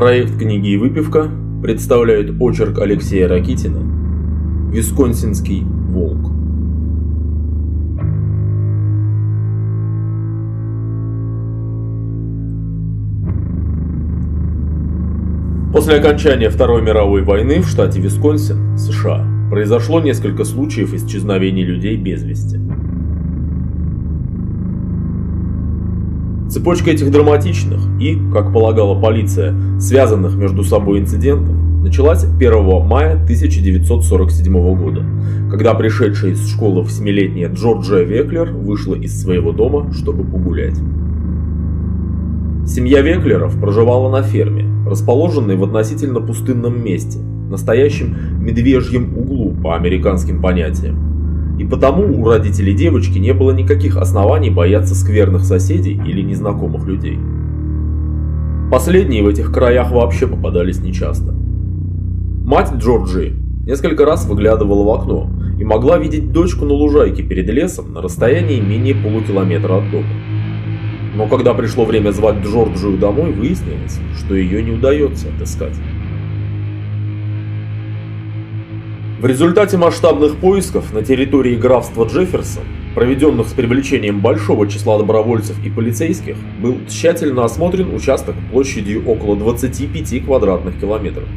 Проект «Книги и выпивка» представляет очерк Алексея Ракитина «Висконсинский волк». После окончания Второй мировой войны в штате Висконсин, США, произошло несколько случаев исчезновений людей без вести. Цепочка этих драматичных и, как полагала полиция, связанных между собой инцидентов началась 1 мая 1947 года, когда пришедшая из школы восьмилетняя Джорджия Веклер вышла из своего дома, чтобы погулять. Семья Веклеров проживала на ферме, расположенной в относительно пустынном месте, настоящем медвежьем углу по американским понятиям. И потому у родителей девочки не было никаких оснований бояться скверных соседей или незнакомых людей. Последние в этих краях вообще попадались нечасто. Мать Джорджи несколько раз выглядывала в окно и могла видеть дочку на лужайке перед лесом на расстоянии менее полукилометра от дома. Но когда пришло время звать Джорджию домой, выяснилось, что ее не удается отыскать. В результате масштабных поисков на территории графства Джефферсон, проведенных с привлечением большого числа добровольцев и полицейских, был тщательно осмотрен участок площадью около 25 квадратных километров.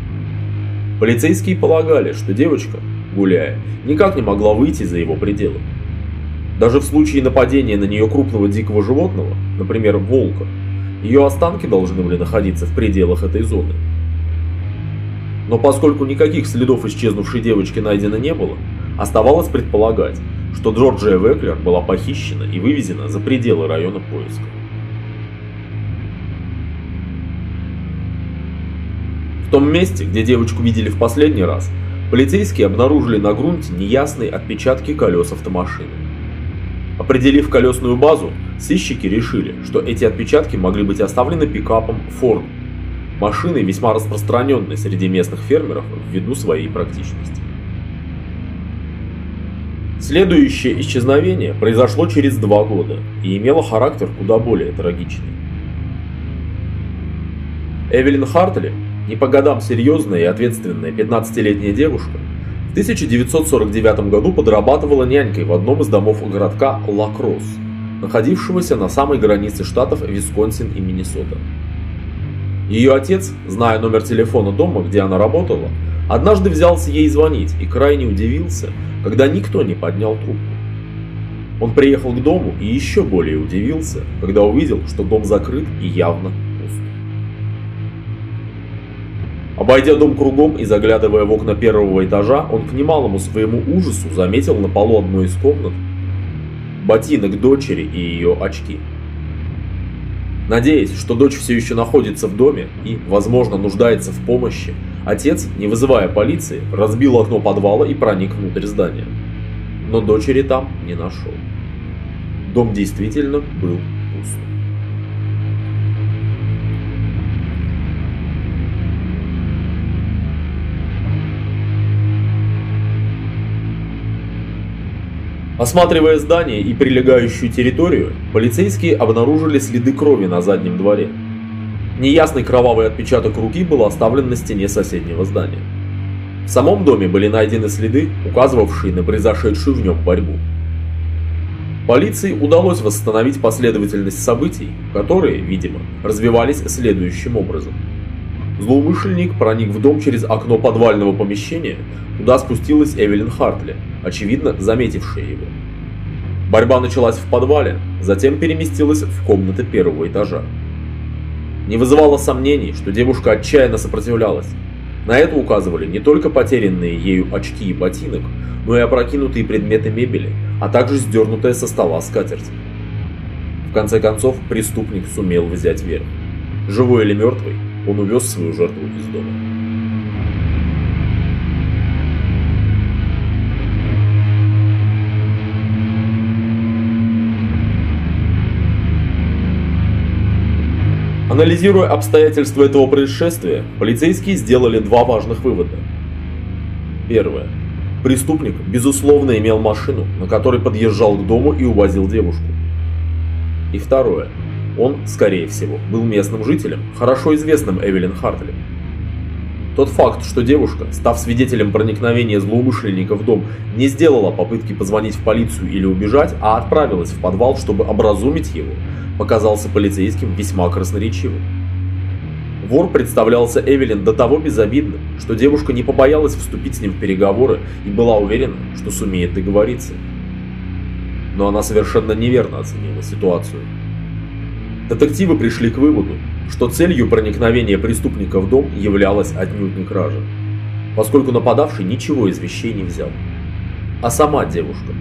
Полицейские полагали, что девочка, гуляя, никак не могла выйти за его пределы. Даже в случае нападения на нее крупного дикого животного, например, волка, ее останки должны были находиться в пределах этой зоны. Но поскольку никаких следов исчезнувшей девочки найдено не было, оставалось предполагать, что Джорджия Веклер была похищена и вывезена за пределы района поиска. В том месте, где девочку видели в последний раз, полицейские обнаружили на грунте неясные отпечатки колес автомашины. Определив колесную базу, сыщики решили, что эти отпечатки могли быть оставлены пикапом Ford, машиной весьма распространенной среди местных фермеров ввиду своей практичности. Следующее исчезновение произошло через два года и имело характер куда более трагичный. Эвелин Хартли, не по годам серьезная и ответственная 15-летняя девушка, в 1949 году подрабатывала нянькой в одном из домов городка Лакросс, находившегося на самой границе штатов Висконсин и Миннесота. Ее отец, зная номер телефона дома, где она работала, однажды взялся ей звонить и крайне удивился, когда никто не поднял трубку. Он приехал к дому и еще более удивился, когда увидел, что дом закрыт и явно Обойдя дом кругом и заглядывая в окна первого этажа, он к немалому своему ужасу заметил на полу одной из комнат ботинок дочери и ее очки. Надеясь, что дочь все еще находится в доме и, возможно, нуждается в помощи, отец, не вызывая полиции, разбил окно подвала и проник внутрь здания. Но дочери там не нашел. Дом действительно был Осматривая здание и прилегающую территорию, полицейские обнаружили следы крови на заднем дворе. Неясный кровавый отпечаток руки был оставлен на стене соседнего здания. В самом доме были найдены следы, указывавшие на произошедшую в нем борьбу. Полиции удалось восстановить последовательность событий, которые, видимо, развивались следующим образом. Злоумышленник проник в дом через окно подвального помещения, куда спустилась Эвелин Хартли, очевидно заметившая его. Борьба началась в подвале, затем переместилась в комнаты первого этажа. Не вызывало сомнений, что девушка отчаянно сопротивлялась. На это указывали не только потерянные ею очки и ботинок, но и опрокинутые предметы мебели, а также сдернутая со стола скатерть. В конце концов, преступник сумел взять верх. Живой или мертвый, он увез свою жертву из дома. Анализируя обстоятельства этого происшествия, полицейские сделали два важных вывода. Первое. Преступник, безусловно, имел машину, на которой подъезжал к дому и увозил девушку. И второе. Он, скорее всего, был местным жителем, хорошо известным Эвелин Хартли. Тот факт, что девушка, став свидетелем проникновения злоумышленника в дом, не сделала попытки позвонить в полицию или убежать, а отправилась в подвал, чтобы образумить его, показался полицейским весьма красноречивым. Вор представлялся Эвелин до того безобидным, что девушка не побоялась вступить с ним в переговоры и была уверена, что сумеет договориться. Но она совершенно неверно оценила ситуацию. Детективы пришли к выводу, что целью проникновения преступника в дом являлась отнюдь не кража, поскольку нападавший ничего из вещей не взял, а сама девушка.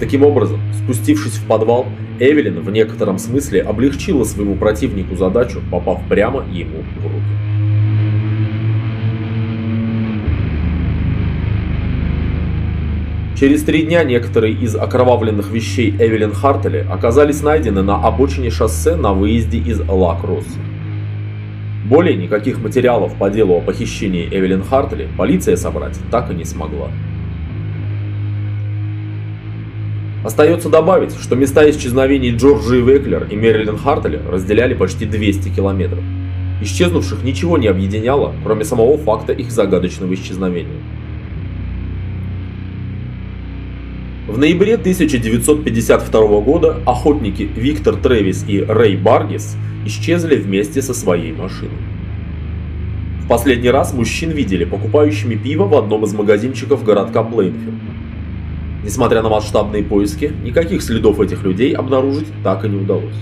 Таким образом, спустившись в подвал, Эвелин в некотором смысле облегчила своему противнику задачу, попав прямо ему в руки. Через три дня некоторые из окровавленных вещей Эвелин Хартели оказались найдены на обочине шоссе на выезде из Ла-Кросса. Более никаких материалов по делу о похищении Эвелин Хартели полиция собрать так и не смогла. Остается добавить, что места исчезновений Джорджи Веклер и Мэрилин Хартели разделяли почти 200 километров. Исчезнувших ничего не объединяло, кроме самого факта их загадочного исчезновения. В ноябре 1952 года охотники Виктор Трэвис и Рэй Баргис исчезли вместе со своей машиной. В последний раз мужчин видели покупающими пиво в одном из магазинчиков городка Плейнфилд. Несмотря на масштабные поиски, никаких следов этих людей обнаружить так и не удалось.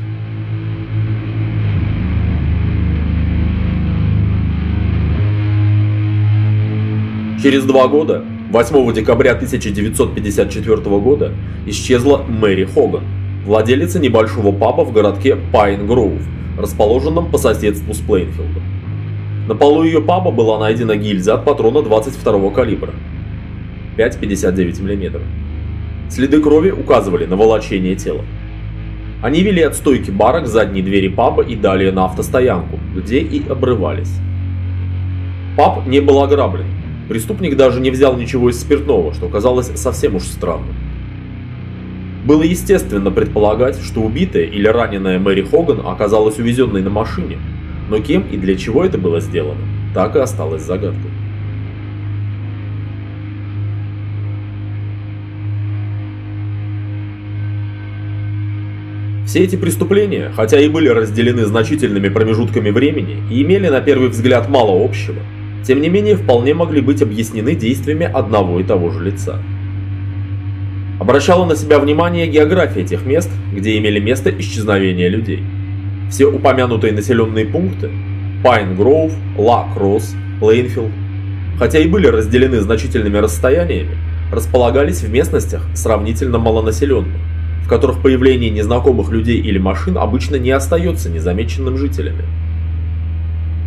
Через два года 8 декабря 1954 года исчезла Мэри Хоган, владелица небольшого паба в городке Пайн Гроув, расположенном по соседству с Плейнфилдом. На полу ее паба была найдена гильза от патрона 22 калибра 5,59 мм. Следы крови указывали на волочение тела. Они вели от стойки бара к задней двери паба и далее на автостоянку, где и обрывались. Паб не был ограблен, Преступник даже не взял ничего из спиртного, что казалось совсем уж странным. Было естественно предполагать, что убитая или раненая Мэри Хоган оказалась увезенной на машине, но кем и для чего это было сделано, так и осталось загадкой. Все эти преступления, хотя и были разделены значительными промежутками времени и имели на первый взгляд мало общего, тем не менее вполне могли быть объяснены действиями одного и того же лица. Обращала на себя внимание география тех мест, где имели место исчезновения людей. Все упомянутые населенные пункты – Пайн Гроув, Ла Кросс, Плейнфилд, хотя и были разделены значительными расстояниями, располагались в местностях сравнительно малонаселенных, в которых появление незнакомых людей или машин обычно не остается незамеченным жителями.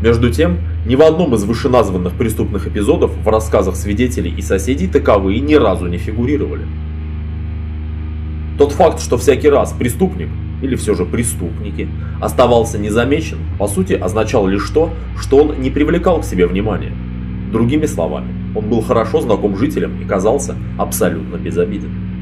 Между тем, ни в одном из вышеназванных преступных эпизодов в рассказах свидетелей и соседей таковые ни разу не фигурировали. Тот факт, что всякий раз преступник, или все же преступники, оставался незамечен, по сути означал лишь то, что он не привлекал к себе внимания. Другими словами, он был хорошо знаком жителям и казался абсолютно безобиден.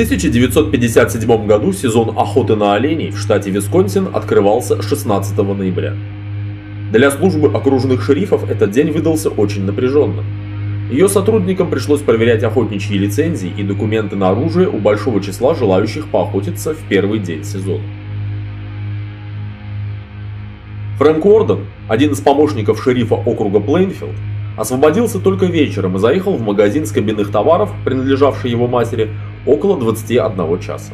1957 году сезон охоты на оленей в штате Висконсин открывался 16 ноября. Для службы окружных шерифов этот день выдался очень напряженным. Ее сотрудникам пришлось проверять охотничьи лицензии и документы на оружие у большого числа желающих поохотиться в первый день сезона. Фрэнк Уорден, один из помощников шерифа округа Плейнфилд, освободился только вечером и заехал в магазин скобяных товаров, принадлежавший его матери, около 21 часа.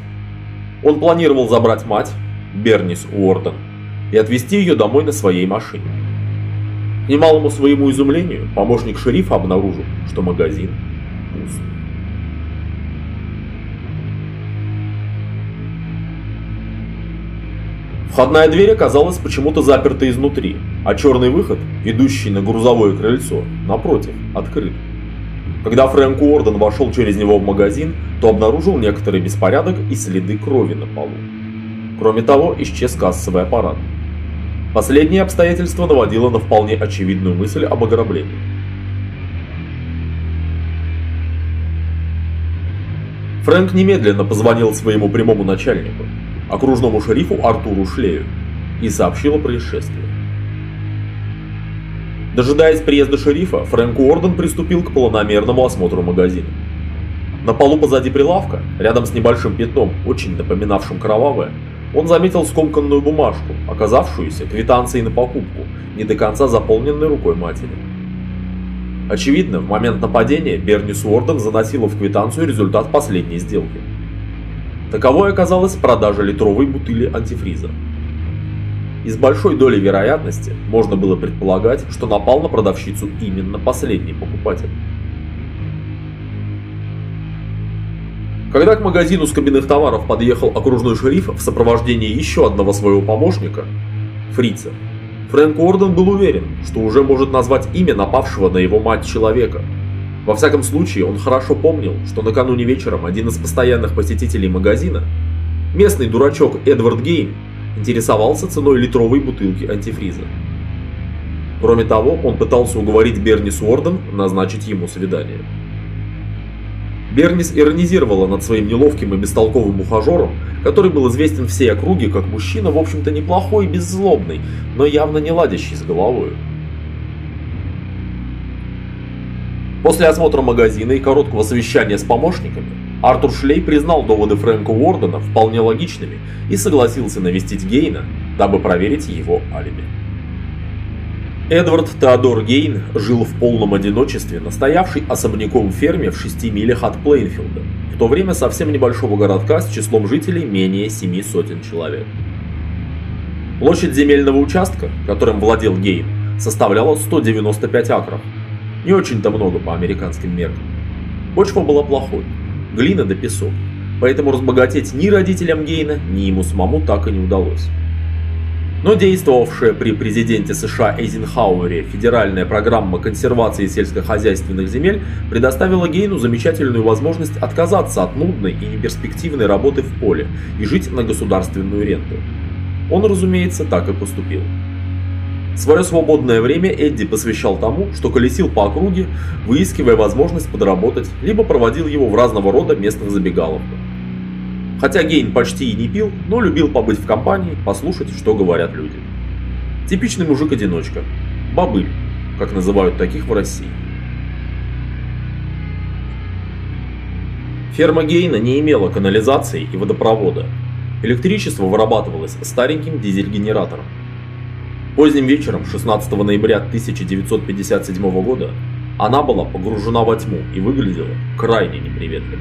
Он планировал забрать мать, Бернис Уорден, и отвезти ее домой на своей машине. К немалому своему изумлению, помощник шерифа обнаружил, что магазин пуст. Входная дверь оказалась почему-то заперта изнутри, а черный выход, ведущий на грузовое крыльцо, напротив, открыт. Когда Фрэнк Уорден вошел через него в магазин, то обнаружил некоторый беспорядок и следы крови на полу. Кроме того, исчез кассовый аппарат. Последнее обстоятельство наводило на вполне очевидную мысль об ограблении. Фрэнк немедленно позвонил своему прямому начальнику, окружному шерифу Артуру Шлею, и сообщил о происшествии. Дожидаясь приезда шерифа, Фрэнк Уорден приступил к планомерному осмотру магазина. На полу позади прилавка, рядом с небольшим пятном, очень напоминавшим кровавое, он заметил скомканную бумажку, оказавшуюся квитанцией на покупку, не до конца заполненной рукой матери. Очевидно, в момент нападения Берни Суорден заносила в квитанцию результат последней сделки. Таковой оказалась продажа литровой бутыли антифриза. И с большой долей вероятности можно было предполагать, что напал на продавщицу именно последний покупатель. Когда к магазину с кабинных товаров подъехал окружной шериф в сопровождении еще одного своего помощника, Фрица, Фрэнк Уорден был уверен, что уже может назвать имя напавшего на его мать человека. Во всяком случае, он хорошо помнил, что накануне вечером один из постоянных посетителей магазина, местный дурачок Эдвард Гейн, интересовался ценой литровой бутылки антифриза. Кроме того, он пытался уговорить Бернис Уорден назначить ему свидание. Бернис иронизировала над своим неловким и бестолковым ухажером, который был известен всей округе как мужчина, в общем-то, неплохой и беззлобный, но явно не ладящий с головой. После осмотра магазина и короткого совещания с помощниками, Артур Шлей признал доводы Фрэнка Уордена вполне логичными и согласился навестить Гейна, дабы проверить его алиби. Эдвард Теодор Гейн жил в полном одиночестве на стоявшей особняком ферме в 6 милях от Плейнфилда, в то время совсем небольшого городка с числом жителей менее семи сотен человек. Площадь земельного участка, которым владел Гейн, составляла 195 акров. Не очень-то много по американским меркам. Почва была плохой, глина да песок, поэтому разбогатеть ни родителям Гейна, ни ему самому так и не удалось. Но действовавшая при президенте США Эйзенхауэре федеральная программа консервации сельскохозяйственных земель предоставила Гейну замечательную возможность отказаться от нудной и неперспективной работы в поле и жить на государственную ренту. Он, разумеется, так и поступил. Свое свободное время Эдди посвящал тому, что колесил по округе, выискивая возможность подработать, либо проводил его в разного рода местных забегаловках. Хотя Гейн почти и не пил, но любил побыть в компании, послушать, что говорят люди. Типичный мужик-одиночка. Бабыль, как называют таких в России. Ферма Гейна не имела канализации и водопровода. Электричество вырабатывалось стареньким дизель-генератором. Поздним вечером 16 ноября 1957 года она была погружена во тьму и выглядела крайне неприветливо.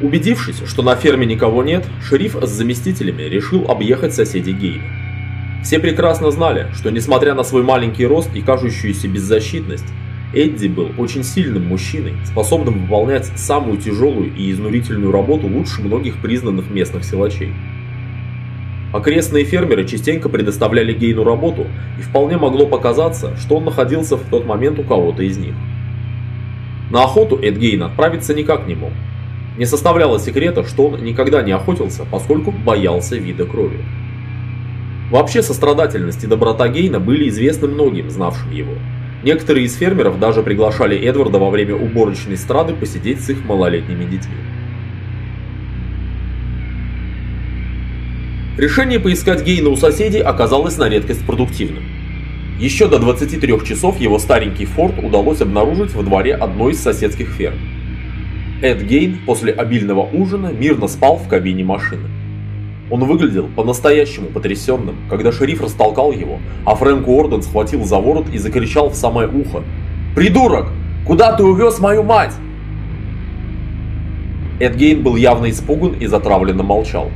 Убедившись, что на ферме никого нет, шериф с заместителями решил объехать соседей Гейна. Все прекрасно знали, что несмотря на свой маленький рост и кажущуюся беззащитность, Эдди был очень сильным мужчиной, способным выполнять самую тяжелую и изнурительную работу лучше многих признанных местных силачей. Окрестные фермеры частенько предоставляли Гейну работу, и вполне могло показаться, что он находился в тот момент у кого-то из них. На охоту Эд Гейн отправиться никак не мог, не составляло секрета, что он никогда не охотился, поскольку боялся вида крови. Вообще сострадательность и доброта Гейна были известны многим, знавшим его. Некоторые из фермеров даже приглашали Эдварда во время уборочной страды посидеть с их малолетними детьми. Решение поискать Гейна у соседей оказалось на редкость продуктивным. Еще до 23 часов его старенький форт удалось обнаружить во дворе одной из соседских ферм. Эд Гейн после обильного ужина мирно спал в кабине машины. Он выглядел по-настоящему потрясенным, когда шериф растолкал его, а Фрэнк Уорден схватил за ворот и закричал в самое ухо. «Придурок! Куда ты увез мою мать?» Эд Гейн был явно испуган и затравленно молчал.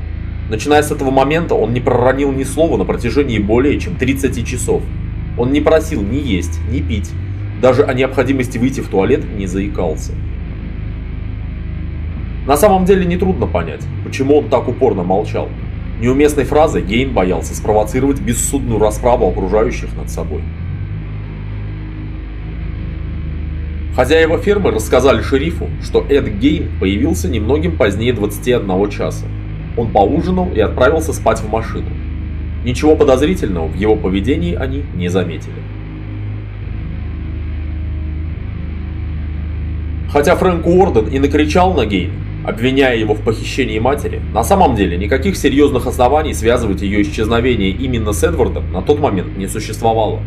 Начиная с этого момента он не проронил ни слова на протяжении более чем 30 часов. Он не просил ни есть, ни пить. Даже о необходимости выйти в туалет не заикался. На самом деле нетрудно понять, почему он так упорно молчал. Неуместной фразой Гейн боялся спровоцировать бессудную расправу окружающих над собой. Хозяева фермы рассказали шерифу, что Эд Гейн появился немногим позднее 21 часа. Он поужинал и отправился спать в машину. Ничего подозрительного в его поведении они не заметили. Хотя Фрэнк Уорден и накричал на Гейна, обвиняя его в похищении матери, на самом деле никаких серьезных оснований связывать ее исчезновение именно с Эдвардом на тот момент не существовало.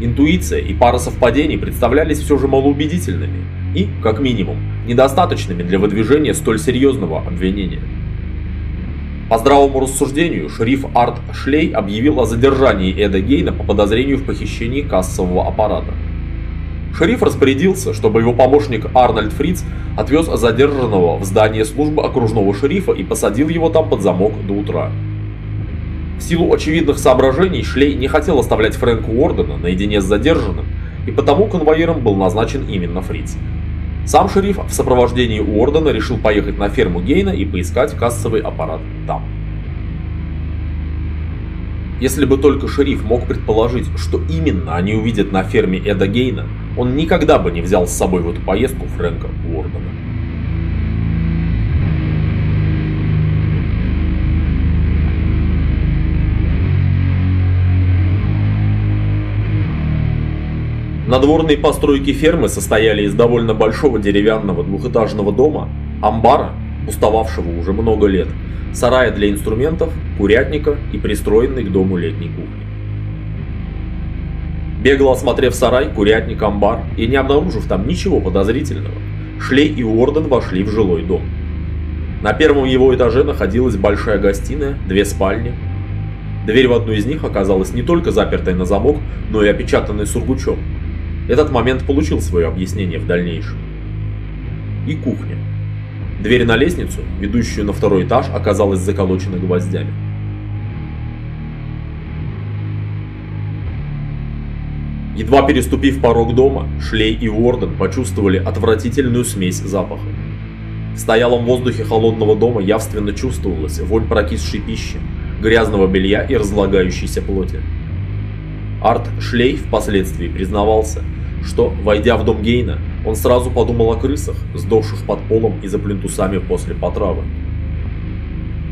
Интуиция и пара совпадений представлялись все же малоубедительными и, как минимум, недостаточными для выдвижения столь серьезного обвинения. По здравому рассуждению, шериф Арт Шлей объявил о задержании Эда Гейна по подозрению в похищении кассового аппарата. Шериф распорядился, чтобы его помощник Арнольд Фриц отвез задержанного в здание службы окружного шерифа и посадил его там под замок до утра. В силу очевидных соображений Шлей не хотел оставлять Фрэнка Уордена наедине с задержанным, и потому конвоиром был назначен именно Фриц. Сам шериф в сопровождении Уордена решил поехать на ферму Гейна и поискать кассовый аппарат там. Если бы только шериф мог предположить, что именно они увидят на ферме Эда Гейна, он никогда бы не взял с собой в эту поездку Фрэнка Уордена. Надворные постройки фермы состояли из довольно большого деревянного двухэтажного дома, амбара, устававшего уже много лет, сарая для инструментов, курятника и пристроенной к дому летней кухни. Бегло осмотрев сарай, курятник, амбар и не обнаружив там ничего подозрительного, Шлей и Уорден вошли в жилой дом. На первом его этаже находилась большая гостиная, две спальни. Дверь в одну из них оказалась не только запертой на замок, но и опечатанной сургучом, этот момент получил свое объяснение в дальнейшем. И кухня. Дверь на лестницу, ведущую на второй этаж, оказалась заколочена гвоздями. Едва переступив порог дома, Шлей и Уорден почувствовали отвратительную смесь запахов. В стоялом воздухе холодного дома явственно чувствовалась вонь прокисшей пищи, грязного белья и разлагающейся плоти. Арт Шлей впоследствии признавался, что, войдя в дом Гейна, он сразу подумал о крысах, сдохших под полом и за плинтусами после потравы.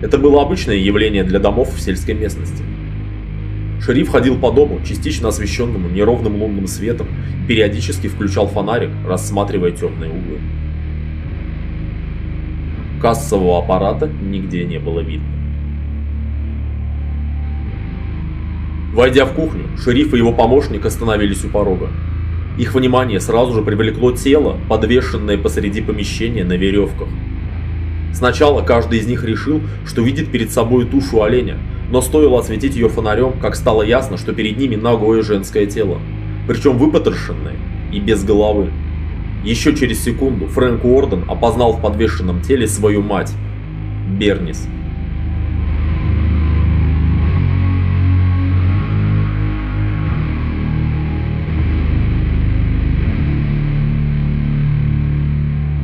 Это было обычное явление для домов в сельской местности. Шериф ходил по дому, частично освещенному неровным лунным светом, периодически включал фонарик, рассматривая темные углы. Кассового аппарата нигде не было видно. Войдя в кухню, шериф и его помощник остановились у порога. Их внимание сразу же привлекло тело, подвешенное посреди помещения на веревках. Сначала каждый из них решил, что видит перед собой тушу оленя, но стоило осветить ее фонарем, как стало ясно, что перед ними ногое женское тело, причем выпотрошенное и без головы. Еще через секунду Фрэнк Уорден опознал в подвешенном теле свою мать, Бернис.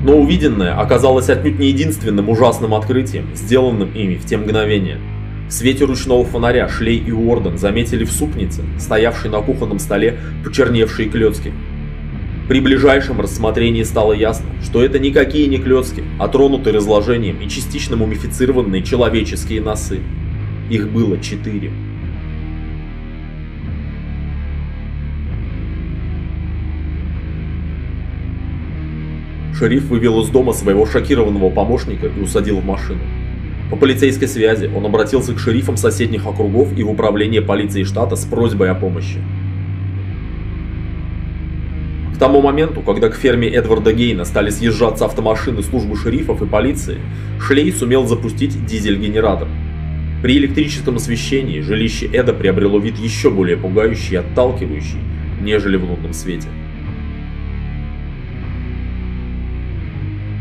Но увиденное оказалось отнюдь не единственным ужасным открытием, сделанным ими в те мгновения. В свете ручного фонаря Шлей и Уорден заметили в супнице, стоявшей на кухонном столе, почерневшие клетки. При ближайшем рассмотрении стало ясно, что это никакие не клетки, а тронутые разложением и частично мумифицированные человеческие носы. Их было четыре. Шериф вывел из дома своего шокированного помощника и усадил в машину. По полицейской связи он обратился к шерифам соседних округов и в управление полиции штата с просьбой о помощи. К тому моменту, когда к ферме Эдварда Гейна стали съезжаться автомашины службы шерифов и полиции, Шлей сумел запустить дизель-генератор. При электрическом освещении жилище Эда приобрело вид еще более пугающий и отталкивающий, нежели в лунном свете.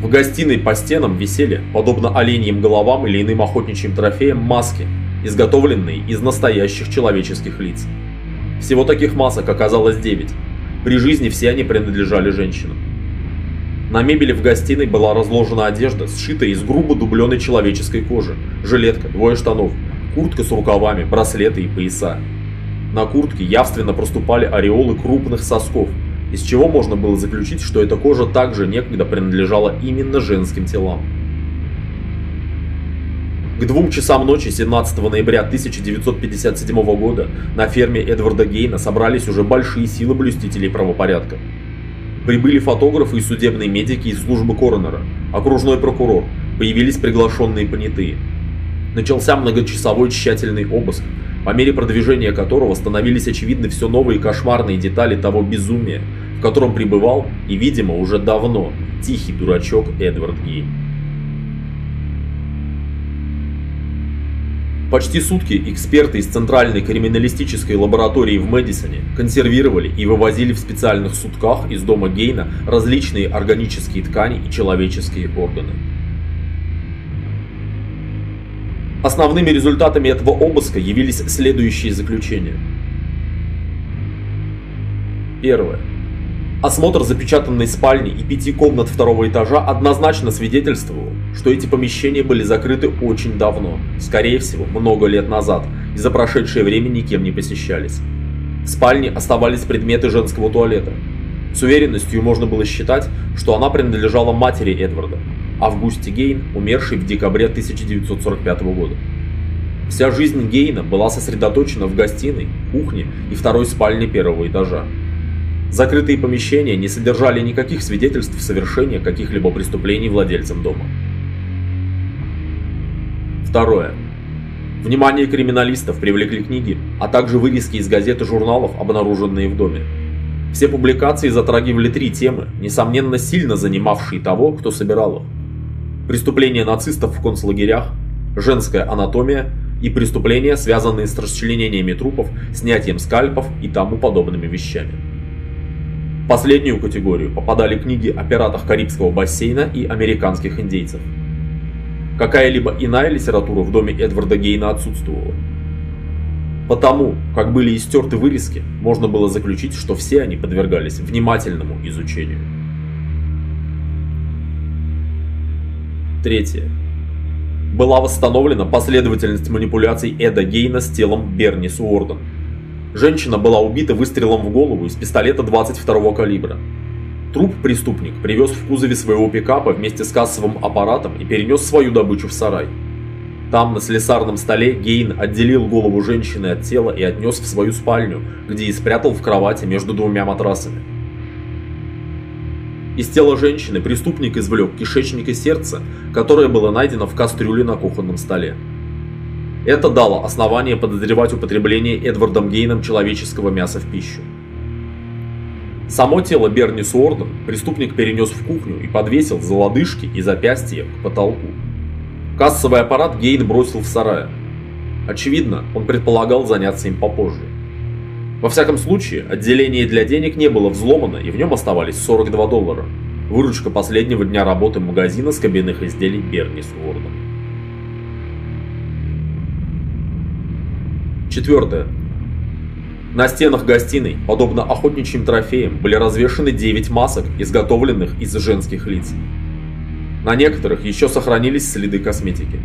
В гостиной по стенам висели, подобно оленьим головам или иным охотничьим трофеям, маски, изготовленные из настоящих человеческих лиц. Всего таких масок оказалось 9. При жизни все они принадлежали женщинам. На мебели в гостиной была разложена одежда, сшитая из грубо дубленой человеческой кожи, жилетка, двое штанов, куртка с рукавами, браслеты и пояса. На куртке явственно проступали ореолы крупных сосков, из чего можно было заключить, что эта кожа также некогда принадлежала именно женским телам. К двум часам ночи 17 ноября 1957 года на ферме Эдварда Гейна собрались уже большие силы блюстителей правопорядка. Прибыли фотографы и судебные медики из службы коронера, окружной прокурор, появились приглашенные понятые. Начался многочасовой тщательный обыск, по мере продвижения которого становились очевидны все новые кошмарные детали того безумия, в котором пребывал и, видимо, уже давно тихий дурачок Эдвард Гейн. Почти сутки эксперты из Центральной криминалистической лаборатории в Мэдисоне консервировали и вывозили в специальных сутках из дома Гейна различные органические ткани и человеческие органы. Основными результатами этого обыска явились следующие заключения. Первое. Осмотр запечатанной спальни и пяти комнат второго этажа однозначно свидетельствовал, что эти помещения были закрыты очень давно, скорее всего, много лет назад, и за прошедшее время никем не посещались. В спальне оставались предметы женского туалета. С уверенностью можно было считать, что она принадлежала матери Эдварда, Августе Гейн, умершей в декабре 1945 года. Вся жизнь Гейна была сосредоточена в гостиной, кухне и второй спальне первого этажа. Закрытые помещения не содержали никаких свидетельств совершения каких-либо преступлений владельцам дома. Второе. Внимание криминалистов привлекли книги, а также вырезки из газет и журналов, обнаруженные в доме. Все публикации затрагивали три темы, несомненно сильно занимавшие того, кто собирал их. Преступления нацистов в концлагерях, женская анатомия и преступления, связанные с расчленениями трупов, снятием скальпов и тому подобными вещами последнюю категорию попадали книги о пиратах Карибского бассейна и американских индейцев. Какая-либо иная литература в доме Эдварда Гейна отсутствовала. Потому, как были истерты вырезки, можно было заключить, что все они подвергались внимательному изучению. Третье. Была восстановлена последовательность манипуляций Эда Гейна с телом Берни Суорден, Женщина была убита выстрелом в голову из пистолета 22 калибра. Труп преступник привез в кузове своего пикапа вместе с кассовым аппаратом и перенес свою добычу в сарай. Там, на слесарном столе, Гейн отделил голову женщины от тела и отнес в свою спальню, где и спрятал в кровати между двумя матрасами. Из тела женщины преступник извлек кишечник и сердце, которое было найдено в кастрюле на кухонном столе. Это дало основание подозревать употребление Эдвардом Гейном человеческого мяса в пищу. Само тело Берни Суорден преступник перенес в кухню и подвесил за лодыжки и запястья к потолку. Кассовый аппарат Гейн бросил в сарае. Очевидно, он предполагал заняться им попозже. Во всяком случае, отделение для денег не было взломано и в нем оставались 42 доллара. Выручка последнего дня работы магазина с кабинных изделий Берни Суорден. Четвертое. На стенах гостиной, подобно охотничьим трофеям, были развешаны 9 масок, изготовленных из женских лиц. На некоторых еще сохранились следы косметики.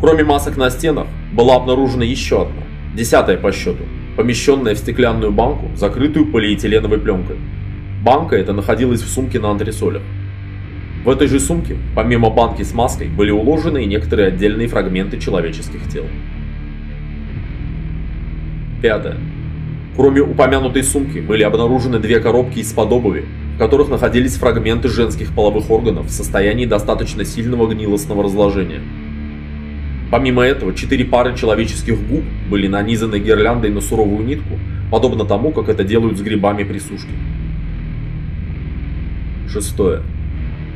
Кроме масок на стенах, была обнаружена еще одна, десятая по счету, помещенная в стеклянную банку, закрытую полиэтиленовой пленкой. Банка эта находилась в сумке на антресолях. В этой же сумке, помимо банки с маской, были уложены и некоторые отдельные фрагменты человеческих тел. Пятое. Кроме упомянутой сумки, были обнаружены две коробки из-под которых находились фрагменты женских половых органов в состоянии достаточно сильного гнилостного разложения. Помимо этого, четыре пары человеческих губ были нанизаны гирляндой на суровую нитку, подобно тому, как это делают с грибами при сушке. Шестое.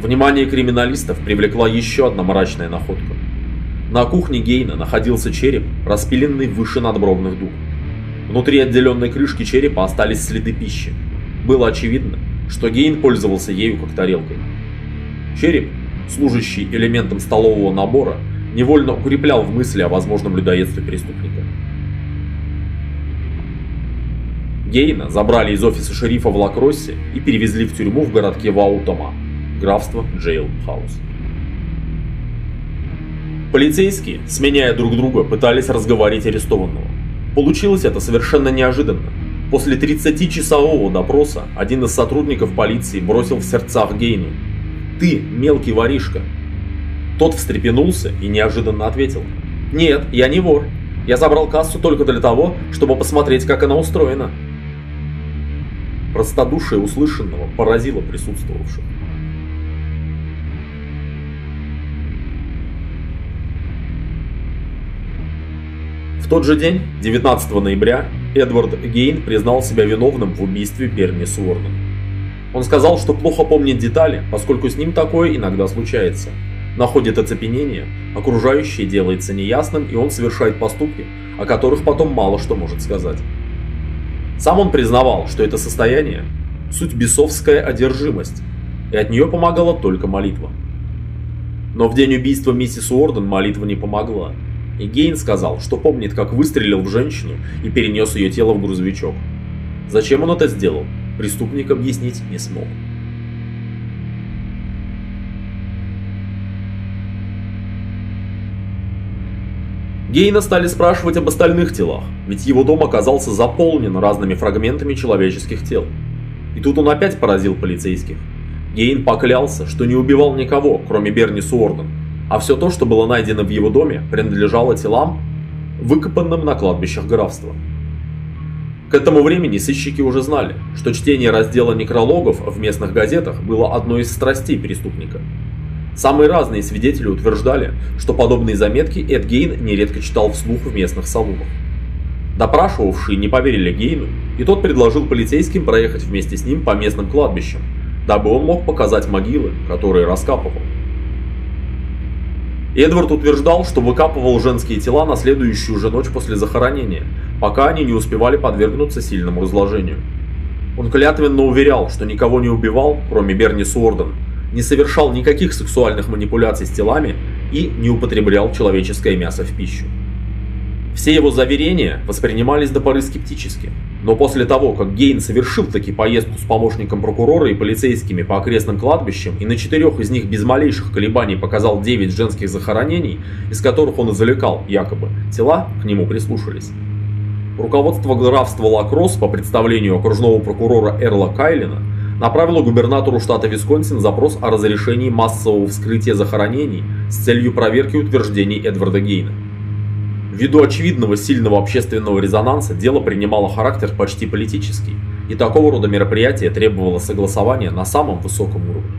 Внимание криминалистов привлекла еще одна мрачная находка. На кухне Гейна находился череп, распиленный выше надбровных дуг. Внутри отделенной крышки черепа остались следы пищи. Было очевидно, что Гейн пользовался ею как тарелкой. Череп, служащий элементом столового набора, невольно укреплял в мысли о возможном людоедстве преступника. Гейна забрали из офиса шерифа в Лакроссе и перевезли в тюрьму в городке Ваутома графство Jailhouse. Полицейские, сменяя друг друга, пытались разговорить арестованного. Получилось это совершенно неожиданно. После 30-часового допроса один из сотрудников полиции бросил в сердцах Гейну. «Ты, мелкий воришка!» Тот встрепенулся и неожиданно ответил. «Нет, я не вор. Я забрал кассу только для того, чтобы посмотреть, как она устроена». Простодушие услышанного поразило присутствовавших. В тот же день, 19 ноября, Эдвард Гейн признал себя виновным в убийстве Берни Суорна. Он сказал, что плохо помнит детали, поскольку с ним такое иногда случается. Находит оцепенение, окружающее делается неясным, и он совершает поступки, о которых потом мало что может сказать. Сам он признавал, что это состояние – суть бесовская одержимость, и от нее помогала только молитва. Но в день убийства миссис Уорден молитва не помогла, и Гейн сказал, что помнит, как выстрелил в женщину и перенес ее тело в грузовичок. Зачем он это сделал, преступник объяснить не смог. Гейна стали спрашивать об остальных телах, ведь его дом оказался заполнен разными фрагментами человеческих тел. И тут он опять поразил полицейских. Гейн поклялся, что не убивал никого, кроме Берни Суорден, а все то, что было найдено в его доме, принадлежало телам, выкопанным на кладбищах графства. К этому времени сыщики уже знали, что чтение раздела некрологов в местных газетах было одной из страстей преступника. Самые разные свидетели утверждали, что подобные заметки Эд Гейн нередко читал вслух в местных салонах. Допрашивавшие не поверили Гейну, и тот предложил полицейским проехать вместе с ним по местным кладбищам, дабы он мог показать могилы, которые раскапывал. Эдвард утверждал, что выкапывал женские тела на следующую же ночь после захоронения, пока они не успевали подвергнуться сильному разложению. Он клятвенно уверял, что никого не убивал, кроме Берни Суорден, не совершал никаких сексуальных манипуляций с телами и не употреблял человеческое мясо в пищу. Все его заверения воспринимались до поры скептически, но после того, как Гейн совершил таки поездку с помощником прокурора и полицейскими по окрестным кладбищам и на четырех из них без малейших колебаний показал девять женских захоронений, из которых он извлекал, якобы, тела, к нему прислушались. Руководство графства Лакросс по представлению окружного прокурора Эрла Кайлина направило губернатору штата Висконсин запрос о разрешении массового вскрытия захоронений с целью проверки утверждений Эдварда Гейна. Ввиду очевидного сильного общественного резонанса дело принимало характер почти политический, и такого рода мероприятие требовало согласования на самом высоком уровне.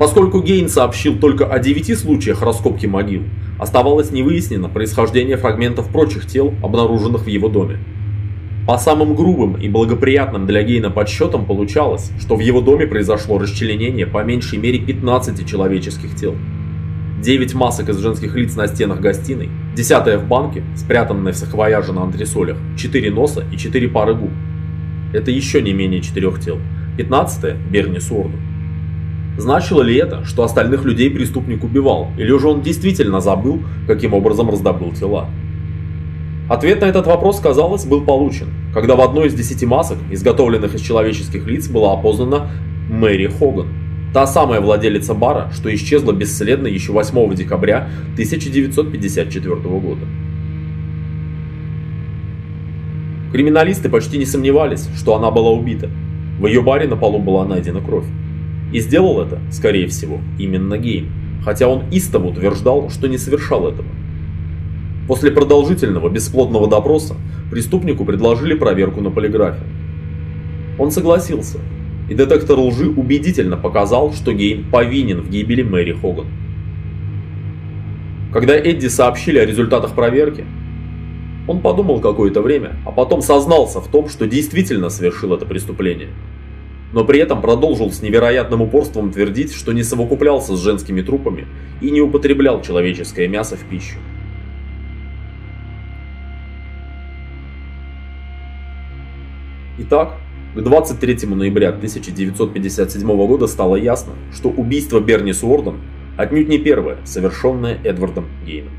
Поскольку Гейн сообщил только о девяти случаях раскопки могил, оставалось невыяснено происхождение фрагментов прочих тел, обнаруженных в его доме. По самым грубым и благоприятным для Гейна подсчетам получалось, что в его доме произошло расчленение по меньшей мере 15 человеческих тел. 9 масок из женских лиц на стенах гостиной, десятая в банке, спрятанная в саквояже на антресолях, 4 носа и 4 пары губ. Это еще не менее четырех тел. 15 Берни Суорду. Значило ли это, что остальных людей преступник убивал, или же он действительно забыл, каким образом раздобыл тела? Ответ на этот вопрос, казалось, был получен, когда в одной из десяти масок, изготовленных из человеческих лиц, была опознана Мэри Хоган. Та самая владелица бара, что исчезла бесследно еще 8 декабря 1954 года. Криминалисты почти не сомневались, что она была убита. В ее баре на полу была найдена кровь. И сделал это, скорее всего, именно Гейм, хотя он истово утверждал, что не совершал этого. После продолжительного бесплодного допроса преступнику предложили проверку на полиграфе. Он согласился, и детектор лжи убедительно показал, что Гейн повинен в гибели Мэри Хоган. Когда Эдди сообщили о результатах проверки, он подумал какое-то время, а потом сознался в том, что действительно совершил это преступление. Но при этом продолжил с невероятным упорством твердить, что не совокуплялся с женскими трупами и не употреблял человеческое мясо в пищу. Итак, к 23 ноября 1957 года стало ясно, что убийство Берни Суорден отнюдь не первое, совершенное Эдвардом Гейном.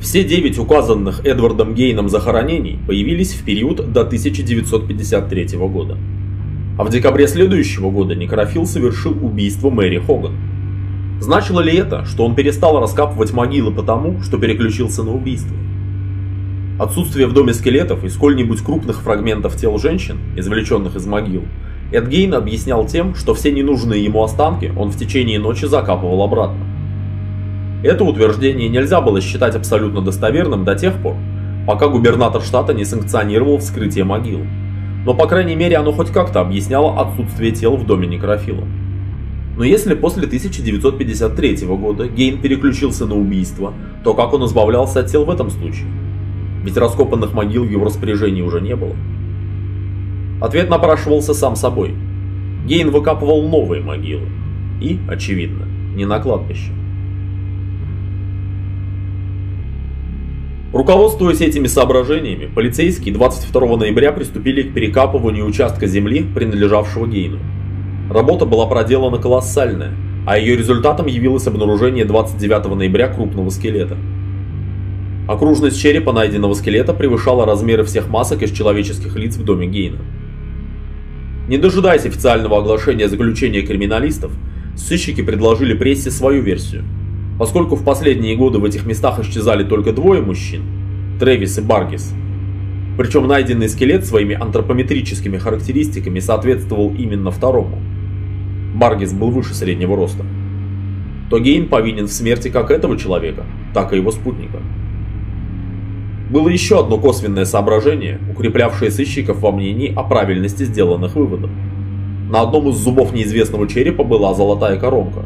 Все девять указанных Эдвардом Гейном захоронений появились в период до 1953 года. А в декабре следующего года некрофил совершил убийство Мэри Хоган. Значило ли это, что он перестал раскапывать могилы потому, что переключился на убийство? Отсутствие в доме скелетов и сколь-нибудь крупных фрагментов тел женщин, извлеченных из могил, Эдгейн объяснял тем, что все ненужные ему останки он в течение ночи закапывал обратно. Это утверждение нельзя было считать абсолютно достоверным до тех пор, пока губернатор штата не санкционировал вскрытие могил. Но по крайней мере оно хоть как-то объясняло отсутствие тел в доме некрофила. Но если после 1953 года Гейн переключился на убийство, то как он избавлялся от тел в этом случае? Ведь раскопанных могил в его распоряжении уже не было. Ответ напрашивался сам собой. Гейн выкапывал новые могилы. И, очевидно, не на кладбище. Руководствуясь этими соображениями, полицейские 22 ноября приступили к перекапыванию участка земли, принадлежавшего Гейну. Работа была проделана колоссальная, а ее результатом явилось обнаружение 29 ноября крупного скелета. Окружность черепа найденного скелета превышала размеры всех масок из человеческих лиц в доме Гейна. Не дожидаясь официального оглашения заключения криминалистов, сыщики предложили прессе свою версию. Поскольку в последние годы в этих местах исчезали только двое мужчин, Трэвис и Баргис, причем найденный скелет своими антропометрическими характеристиками соответствовал именно второму. Баргис был выше среднего роста. То Гейн повинен в смерти как этого человека, так и его спутника. Было еще одно косвенное соображение, укреплявшее сыщиков во мнении о правильности сделанных выводов. На одном из зубов неизвестного черепа была золотая коронка,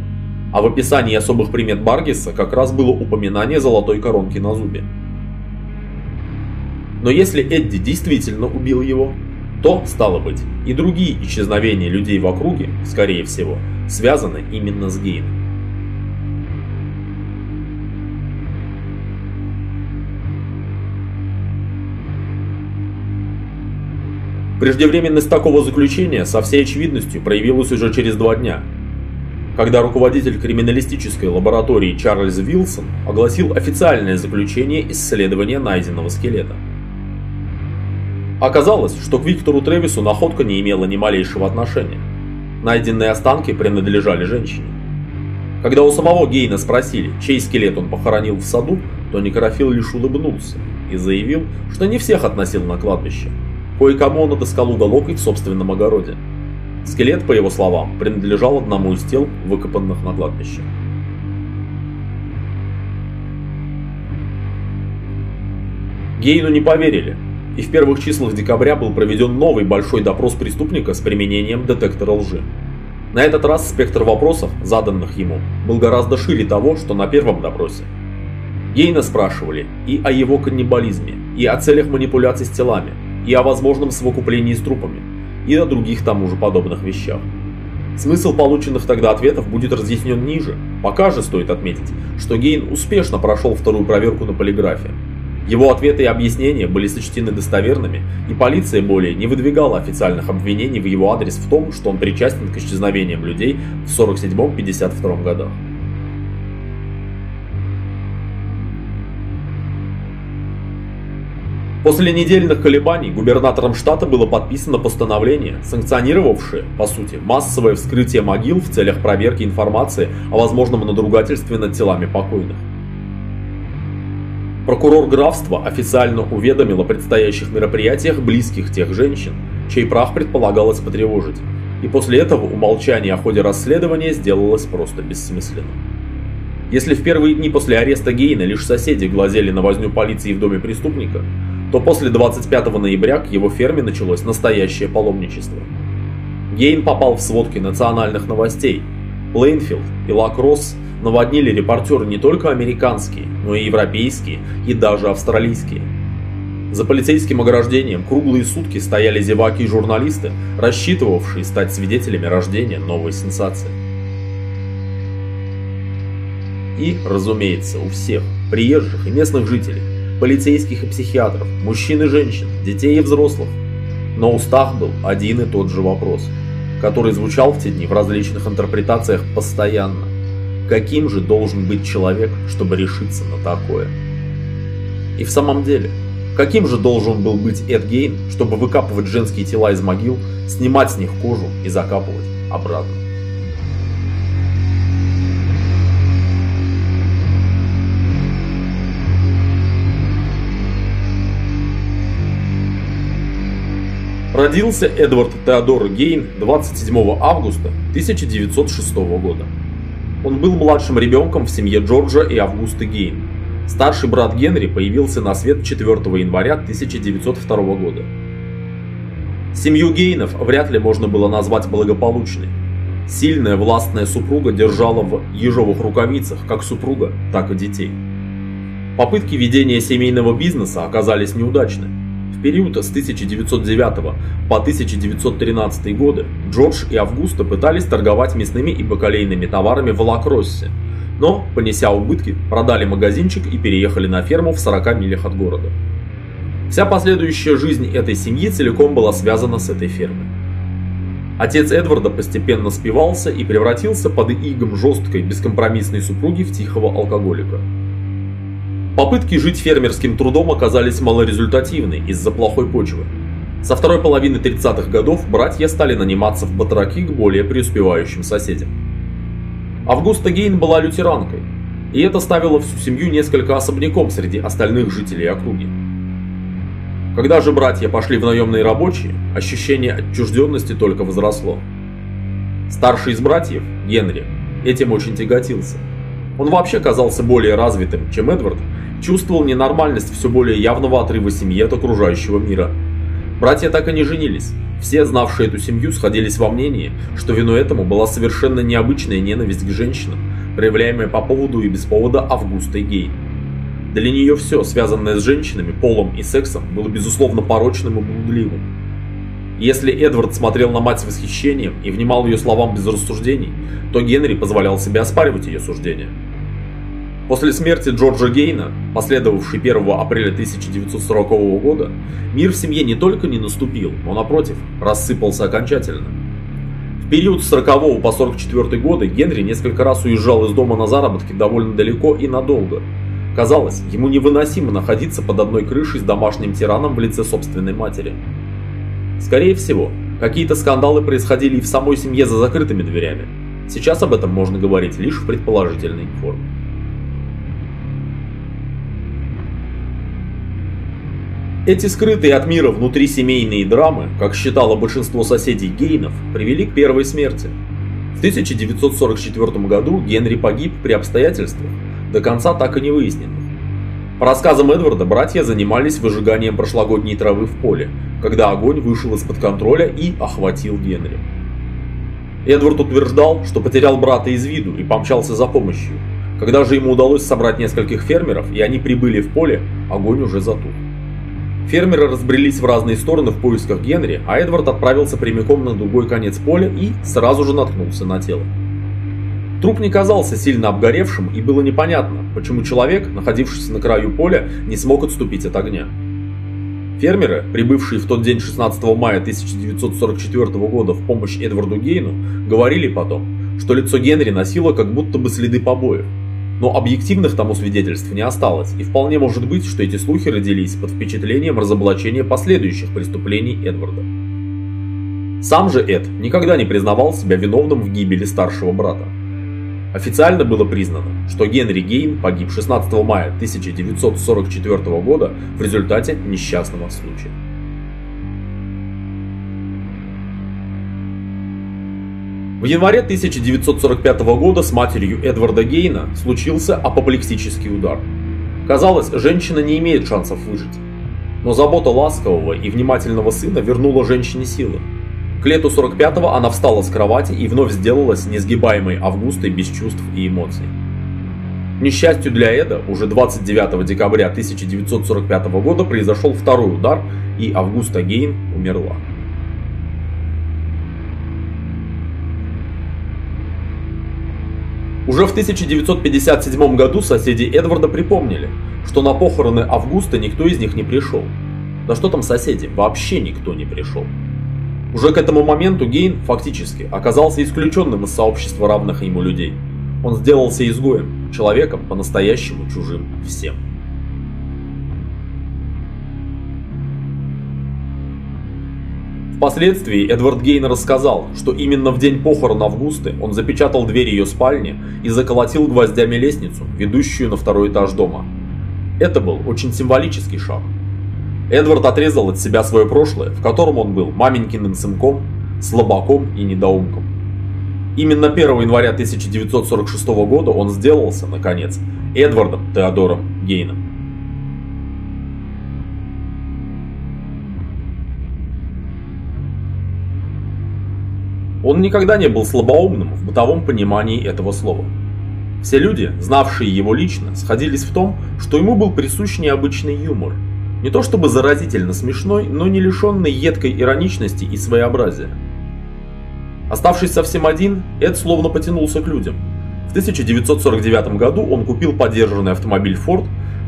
а в описании особых примет Баргиса как раз было упоминание золотой коронки на зубе. Но если Эдди действительно убил его, то, стало быть, и другие исчезновения людей в округе, скорее всего, связаны именно с Гейном. Преждевременность такого заключения со всей очевидностью проявилась уже через два дня, когда руководитель криминалистической лаборатории Чарльз Вилсон огласил официальное заключение исследования найденного скелета. Оказалось, что к Виктору Тревису находка не имела ни малейшего отношения. Найденные останки принадлежали женщине. Когда у самого Гейна спросили, чей скелет он похоронил в саду, то Некрофил лишь улыбнулся и заявил, что не всех относил на кладбище, Кое-кому он отыскал уголок и в собственном огороде. Скелет, по его словам, принадлежал одному из тел, выкопанных на кладбище. Гейну не поверили, и в первых числах декабря был проведен новый большой допрос преступника с применением детектора лжи. На этот раз спектр вопросов, заданных ему, был гораздо шире того, что на первом допросе. Гейна спрашивали и о его каннибализме, и о целях манипуляций с телами, и о возможном совокуплении с трупами, и о других тому же подобных вещах. Смысл полученных тогда ответов будет разъяснен ниже, пока же стоит отметить, что Гейн успешно прошел вторую проверку на полиграфе. Его ответы и объяснения были сочтены достоверными, и полиция более не выдвигала официальных обвинений в его адрес в том, что он причастен к исчезновениям людей в 47-52 годах. После недельных колебаний губернатором штата было подписано постановление, санкционировавшее, по сути, массовое вскрытие могил в целях проверки информации о возможном надругательстве над телами покойных. Прокурор графства официально уведомил о предстоящих мероприятиях близких тех женщин, чей прах предполагалось потревожить, и после этого умолчание о ходе расследования сделалось просто бессмысленным. Если в первые дни после ареста Гейна лишь соседи глазели на возню полиции в доме преступника, то после 25 ноября к его ферме началось настоящее паломничество. Гейн попал в сводки национальных новостей. Плейнфилд и Лакросс наводнили репортеры не только американские, но и европейские и даже австралийские. За полицейским ограждением круглые сутки стояли зеваки и журналисты, рассчитывавшие стать свидетелями рождения новой сенсации. И, разумеется, у всех, приезжих и местных жителей, полицейских и психиатров, мужчин и женщин, детей и взрослых. У устах был один и тот же вопрос, который звучал в те дни в различных интерпретациях постоянно. Каким же должен быть человек, чтобы решиться на такое? И в самом деле, каким же должен был быть Эд Гейн, чтобы выкапывать женские тела из могил, снимать с них кожу и закапывать обратно? Родился Эдвард Теодор Гейн 27 августа 1906 года. Он был младшим ребенком в семье Джорджа и Августы Гейн. Старший брат Генри появился на свет 4 января 1902 года. Семью Гейнов вряд ли можно было назвать благополучной. Сильная властная супруга держала в ежовых рукавицах как супруга, так и детей. Попытки ведения семейного бизнеса оказались неудачны. В период с 1909 по 1913 годы Джордж и Августа пытались торговать мясными и бакалейными товарами в Лакроссе, но, понеся убытки, продали магазинчик и переехали на ферму в 40 милях от города. Вся последующая жизнь этой семьи целиком была связана с этой фермой. Отец Эдварда постепенно спивался и превратился под игом жесткой, бескомпромиссной супруги в тихого алкоголика. Попытки жить фермерским трудом оказались малорезультативны из-за плохой почвы. Со второй половины 30-х годов братья стали наниматься в батраки к более преуспевающим соседям. Августа Гейн была лютеранкой, и это ставило всю семью несколько особняком среди остальных жителей округи. Когда же братья пошли в наемные рабочие, ощущение отчужденности только возросло. Старший из братьев, Генри, этим очень тяготился. Он вообще казался более развитым, чем Эдвард, чувствовал ненормальность все более явного отрыва семьи от окружающего мира. Братья так и не женились. Все, знавшие эту семью, сходились во мнении, что виной этому была совершенно необычная ненависть к женщинам, проявляемая по поводу и без повода Августой Гей. Для нее все, связанное с женщинами, полом и сексом, было безусловно порочным и блудливым. Если Эдвард смотрел на мать с восхищением и внимал ее словам без рассуждений, то Генри позволял себе оспаривать ее суждения. После смерти Джорджа Гейна, последовавшей 1 апреля 1940 года, мир в семье не только не наступил, но напротив, рассыпался окончательно. В период с 40 по 44 годы Генри несколько раз уезжал из дома на заработки довольно далеко и надолго – Казалось, ему невыносимо находиться под одной крышей с домашним тираном в лице собственной матери. Скорее всего, какие-то скандалы происходили и в самой семье за закрытыми дверями. Сейчас об этом можно говорить лишь в предположительной форме. Эти скрытые от мира внутрисемейные драмы, как считало большинство соседей Гейнов, привели к первой смерти. В 1944 году Генри погиб при обстоятельствах, до конца так и не выясненных. По рассказам Эдварда, братья занимались выжиганием прошлогодней травы в поле, когда огонь вышел из-под контроля и охватил Генри. Эдвард утверждал, что потерял брата из виду и помчался за помощью. Когда же ему удалось собрать нескольких фермеров, и они прибыли в поле, огонь уже затух. Фермеры разбрелись в разные стороны в поисках Генри, а Эдвард отправился прямиком на другой конец поля и сразу же наткнулся на тело. Труп не казался сильно обгоревшим, и было непонятно, почему человек, находившийся на краю поля, не смог отступить от огня. Фермеры, прибывшие в тот день 16 мая 1944 года в помощь Эдварду Гейну, говорили потом, что лицо Генри носило как будто бы следы побоев. Но объективных тому свидетельств не осталось, и вполне может быть, что эти слухи родились под впечатлением разоблачения последующих преступлений Эдварда. Сам же Эд никогда не признавал себя виновным в гибели старшего брата. Официально было признано, что Генри Гейн погиб 16 мая 1944 года в результате несчастного случая. В январе 1945 года с матерью Эдварда Гейна случился апоплексический удар. Казалось, женщина не имеет шансов выжить. Но забота ласкового и внимательного сына вернула женщине силы. К лету 45-го она встала с кровати и вновь сделалась несгибаемой Августой без чувств и эмоций. К несчастью для Эда, уже 29 декабря 1945 года произошел второй удар, и Августа Гейн умерла. Уже в 1957 году соседи Эдварда припомнили, что на похороны Августа никто из них не пришел. Да что там соседи, вообще никто не пришел. Уже к этому моменту Гейн, фактически, оказался исключенным из сообщества равных ему людей. Он сделался изгоем, человеком по-настоящему чужим всем. Впоследствии Эдвард Гейн рассказал, что именно в день похорон Августы он запечатал дверь ее спальни и заколотил гвоздями лестницу, ведущую на второй этаж дома. Это был очень символический шаг. Эдвард отрезал от себя свое прошлое, в котором он был маменькиным сынком, слабаком и недоумком. Именно 1 января 1946 года он сделался, наконец, Эдвардом Теодором Гейном. Он никогда не был слабоумным в бытовом понимании этого слова. Все люди, знавшие его лично, сходились в том, что ему был присущ необычный юмор. Не то чтобы заразительно смешной, но не лишенный едкой ироничности и своеобразия. Оставшись совсем один, Эд словно потянулся к людям. В 1949 году он купил подержанный автомобиль Ford,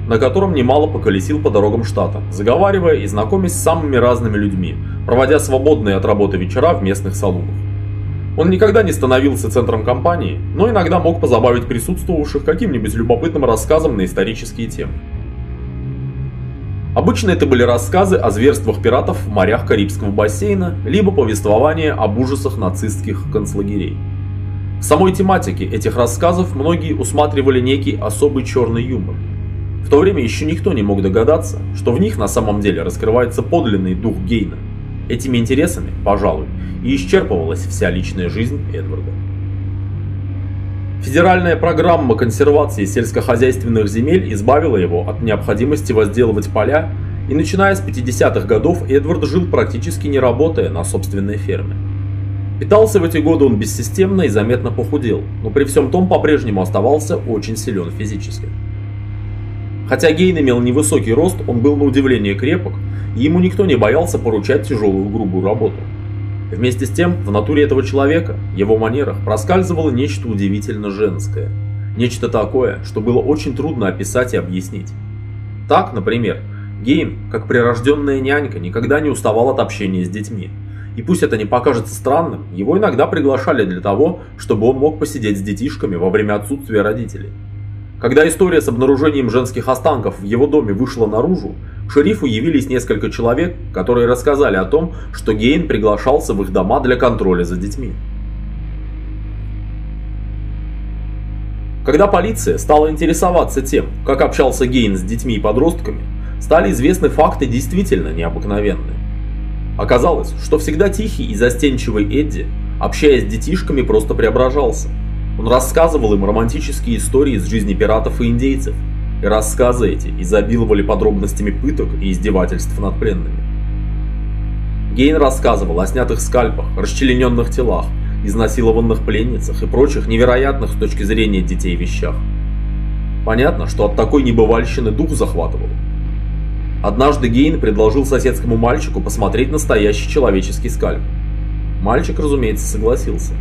на котором немало поколесил по дорогам штата, заговаривая и знакомясь с самыми разными людьми, проводя свободные от работы вечера в местных салонах. Он никогда не становился центром компании, но иногда мог позабавить присутствовавших каким-нибудь любопытным рассказом на исторические темы. Обычно это были рассказы о зверствах пиратов в морях Карибского бассейна, либо повествования об ужасах нацистских концлагерей. В самой тематике этих рассказов многие усматривали некий особый черный юмор. В то время еще никто не мог догадаться, что в них на самом деле раскрывается подлинный дух Гейна. Этими интересами, пожалуй, и исчерпывалась вся личная жизнь Эдварда. Федеральная программа консервации сельскохозяйственных земель избавила его от необходимости возделывать поля, и начиная с 50-х годов Эдвард жил практически не работая на собственной ферме. Питался в эти годы он бессистемно и заметно похудел, но при всем том по-прежнему оставался очень силен физически. Хотя Гейн имел невысокий рост, он был на удивление крепок, и ему никто не боялся поручать тяжелую грубую работу. Вместе с тем, в натуре этого человека, его манерах, проскальзывало нечто удивительно женское. Нечто такое, что было очень трудно описать и объяснить. Так, например, Гейм, как прирожденная нянька, никогда не уставал от общения с детьми. И пусть это не покажется странным, его иногда приглашали для того, чтобы он мог посидеть с детишками во время отсутствия родителей. Когда история с обнаружением женских останков в его доме вышла наружу, к шерифу явились несколько человек, которые рассказали о том, что Гейн приглашался в их дома для контроля за детьми. Когда полиция стала интересоваться тем, как общался Гейн с детьми и подростками, стали известны факты действительно необыкновенные. Оказалось, что всегда тихий и застенчивый Эдди, общаясь с детишками, просто преображался – он рассказывал им романтические истории из жизни пиратов и индейцев, и рассказы эти изобиловали подробностями пыток и издевательств над пленными. Гейн рассказывал о снятых скальпах, расчлененных телах, изнасилованных пленницах и прочих невероятных с точки зрения детей вещах. Понятно, что от такой небывальщины дух захватывал. Однажды Гейн предложил соседскому мальчику посмотреть настоящий человеческий скальп. Мальчик, разумеется, согласился.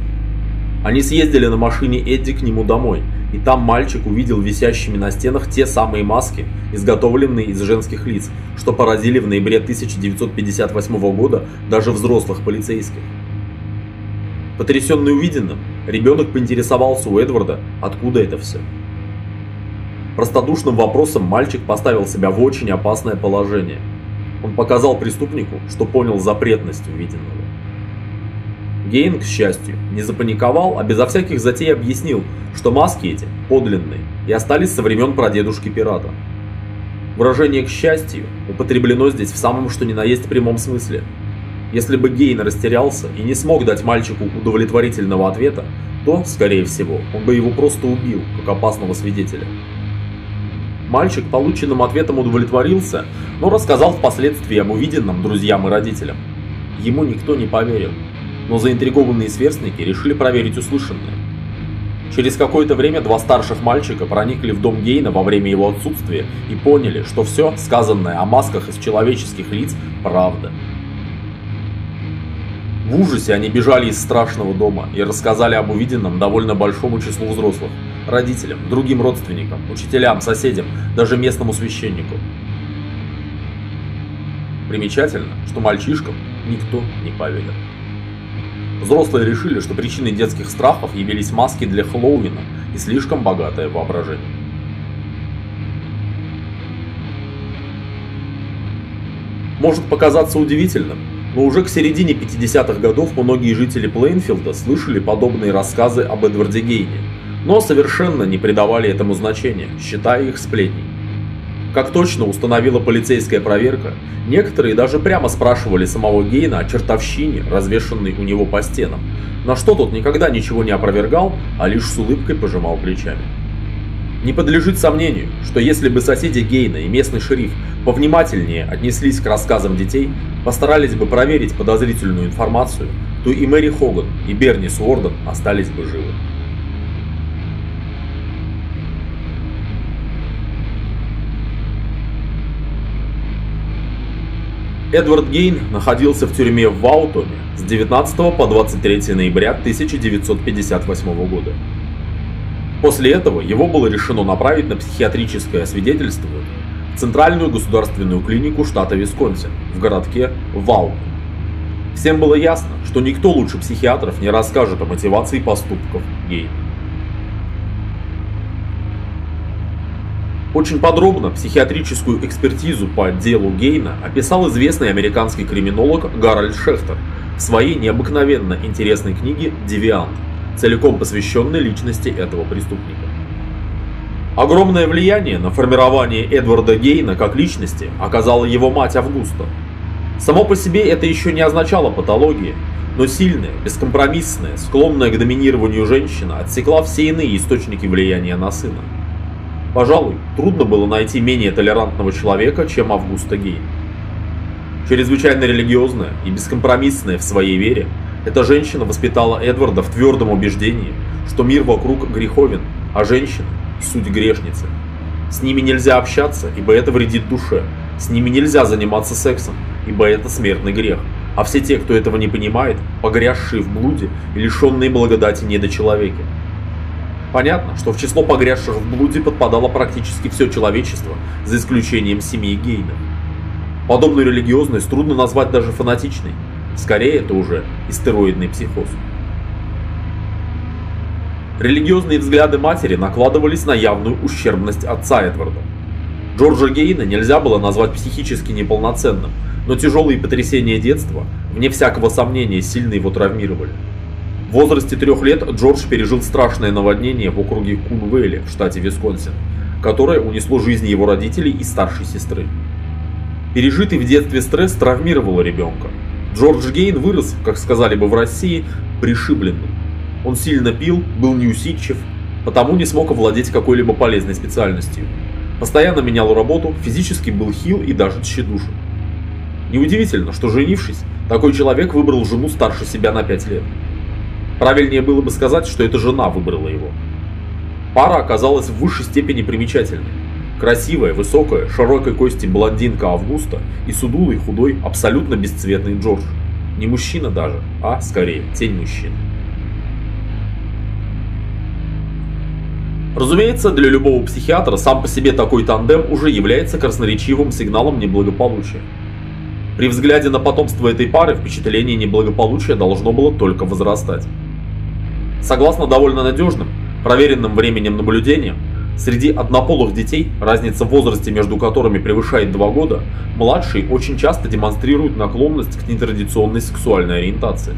Они съездили на машине Эдди к нему домой, и там мальчик увидел висящими на стенах те самые маски, изготовленные из женских лиц, что поразили в ноябре 1958 года даже взрослых полицейских. Потрясенный увиденным, ребенок поинтересовался у Эдварда, откуда это все. Простодушным вопросом мальчик поставил себя в очень опасное положение. Он показал преступнику, что понял запретность увиденного. Гейн, к счастью, не запаниковал, а безо всяких затей объяснил, что маски эти подлинные и остались со времен прадедушки пирата. Выражение «к счастью» употреблено здесь в самом что ни на есть прямом смысле. Если бы Гейн растерялся и не смог дать мальчику удовлетворительного ответа, то, скорее всего, он бы его просто убил, как опасного свидетеля. Мальчик полученным ответом удовлетворился, но рассказал впоследствии об увиденном друзьям и родителям. Ему никто не поверил но заинтригованные сверстники решили проверить услышанное. Через какое-то время два старших мальчика проникли в дом Гейна во время его отсутствия и поняли, что все, сказанное о масках из человеческих лиц, правда. В ужасе они бежали из страшного дома и рассказали об увиденном довольно большому числу взрослых, родителям, другим родственникам, учителям, соседям, даже местному священнику. Примечательно, что мальчишкам никто не поверил. Взрослые решили, что причиной детских страхов явились маски для Хэллоуина и слишком богатое воображение. Может показаться удивительным, но уже к середине 50-х годов многие жители Плейнфилда слышали подобные рассказы об Эдварде Гейне, но совершенно не придавали этому значения, считая их сплетней. Как точно установила полицейская проверка, некоторые даже прямо спрашивали самого Гейна о чертовщине, развешенной у него по стенам, на что тот никогда ничего не опровергал, а лишь с улыбкой пожимал плечами. Не подлежит сомнению, что если бы соседи Гейна и местный шериф повнимательнее отнеслись к рассказам детей, постарались бы проверить подозрительную информацию, то и Мэри Хоган, и Берни Суорден остались бы живы. Эдвард Гейн находился в тюрьме в Ваутоме с 19 по 23 ноября 1958 года. После этого его было решено направить на психиатрическое освидетельствование в Центральную государственную клинику штата Висконсин в городке Ваутом. Всем было ясно, что никто лучше психиатров не расскажет о мотивации поступков Гейна. Очень подробно психиатрическую экспертизу по делу Гейна описал известный американский криминолог Гарольд Шехтер в своей необыкновенно интересной книге «Девиант», целиком посвященной личности этого преступника. Огромное влияние на формирование Эдварда Гейна как личности оказала его мать Августа. Само по себе это еще не означало патологии, но сильная, бескомпромиссная, склонная к доминированию женщина отсекла все иные источники влияния на сына. Пожалуй, трудно было найти менее толерантного человека, чем Августа Гейн. Чрезвычайно религиозная и бескомпромиссная в своей вере, эта женщина воспитала Эдварда в твердом убеждении, что мир вокруг греховен, а женщина – суть грешницы. С ними нельзя общаться, ибо это вредит душе. С ними нельзя заниматься сексом, ибо это смертный грех. А все те, кто этого не понимает, погрязшие в блуде и лишенные благодати недочеловеки. Понятно, что в число погрязших в блуде подпадало практически все человечество, за исключением семьи Гейна. Подобную религиозность трудно назвать даже фанатичной. Скорее, это уже истероидный психоз. Религиозные взгляды матери накладывались на явную ущербность отца Эдварда. Джорджа Гейна нельзя было назвать психически неполноценным, но тяжелые потрясения детства, вне всякого сомнения, сильно его травмировали. В возрасте трех лет Джордж пережил страшное наводнение в округе Кунвейли в штате Висконсин, которое унесло жизни его родителей и старшей сестры. Пережитый в детстве стресс травмировал ребенка. Джордж Гейн вырос, как сказали бы в России, пришибленным. Он сильно пил, был неусидчив, потому не смог овладеть какой-либо полезной специальностью. Постоянно менял работу, физически был хил и даже тщедушен. Неудивительно, что женившись, такой человек выбрал жену старше себя на 5 лет. Правильнее было бы сказать, что эта жена выбрала его. Пара оказалась в высшей степени примечательной. Красивая, высокая, широкой кости блондинка Августа и судулый, худой, абсолютно бесцветный Джордж. Не мужчина даже, а, скорее, тень мужчины. Разумеется, для любого психиатра сам по себе такой тандем уже является красноречивым сигналом неблагополучия. При взгляде на потомство этой пары впечатление неблагополучия должно было только возрастать. Согласно довольно надежным, проверенным временем наблюдениям, среди однополых детей, разница в возрасте между которыми превышает 2 года, младшие очень часто демонстрируют наклонность к нетрадиционной сексуальной ориентации.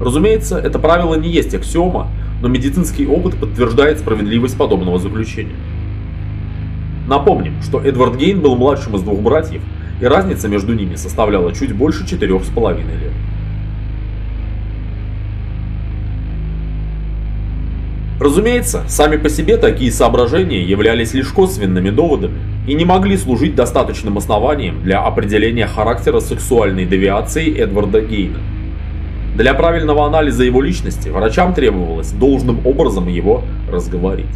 Разумеется, это правило не есть аксиома, но медицинский опыт подтверждает справедливость подобного заключения. Напомним, что Эдвард Гейн был младшим из двух братьев, и разница между ними составляла чуть больше четырех с половиной лет. Разумеется, сами по себе такие соображения являлись лишь косвенными доводами и не могли служить достаточным основанием для определения характера сексуальной девиации Эдварда Гейна. Для правильного анализа его личности врачам требовалось должным образом его разговорить.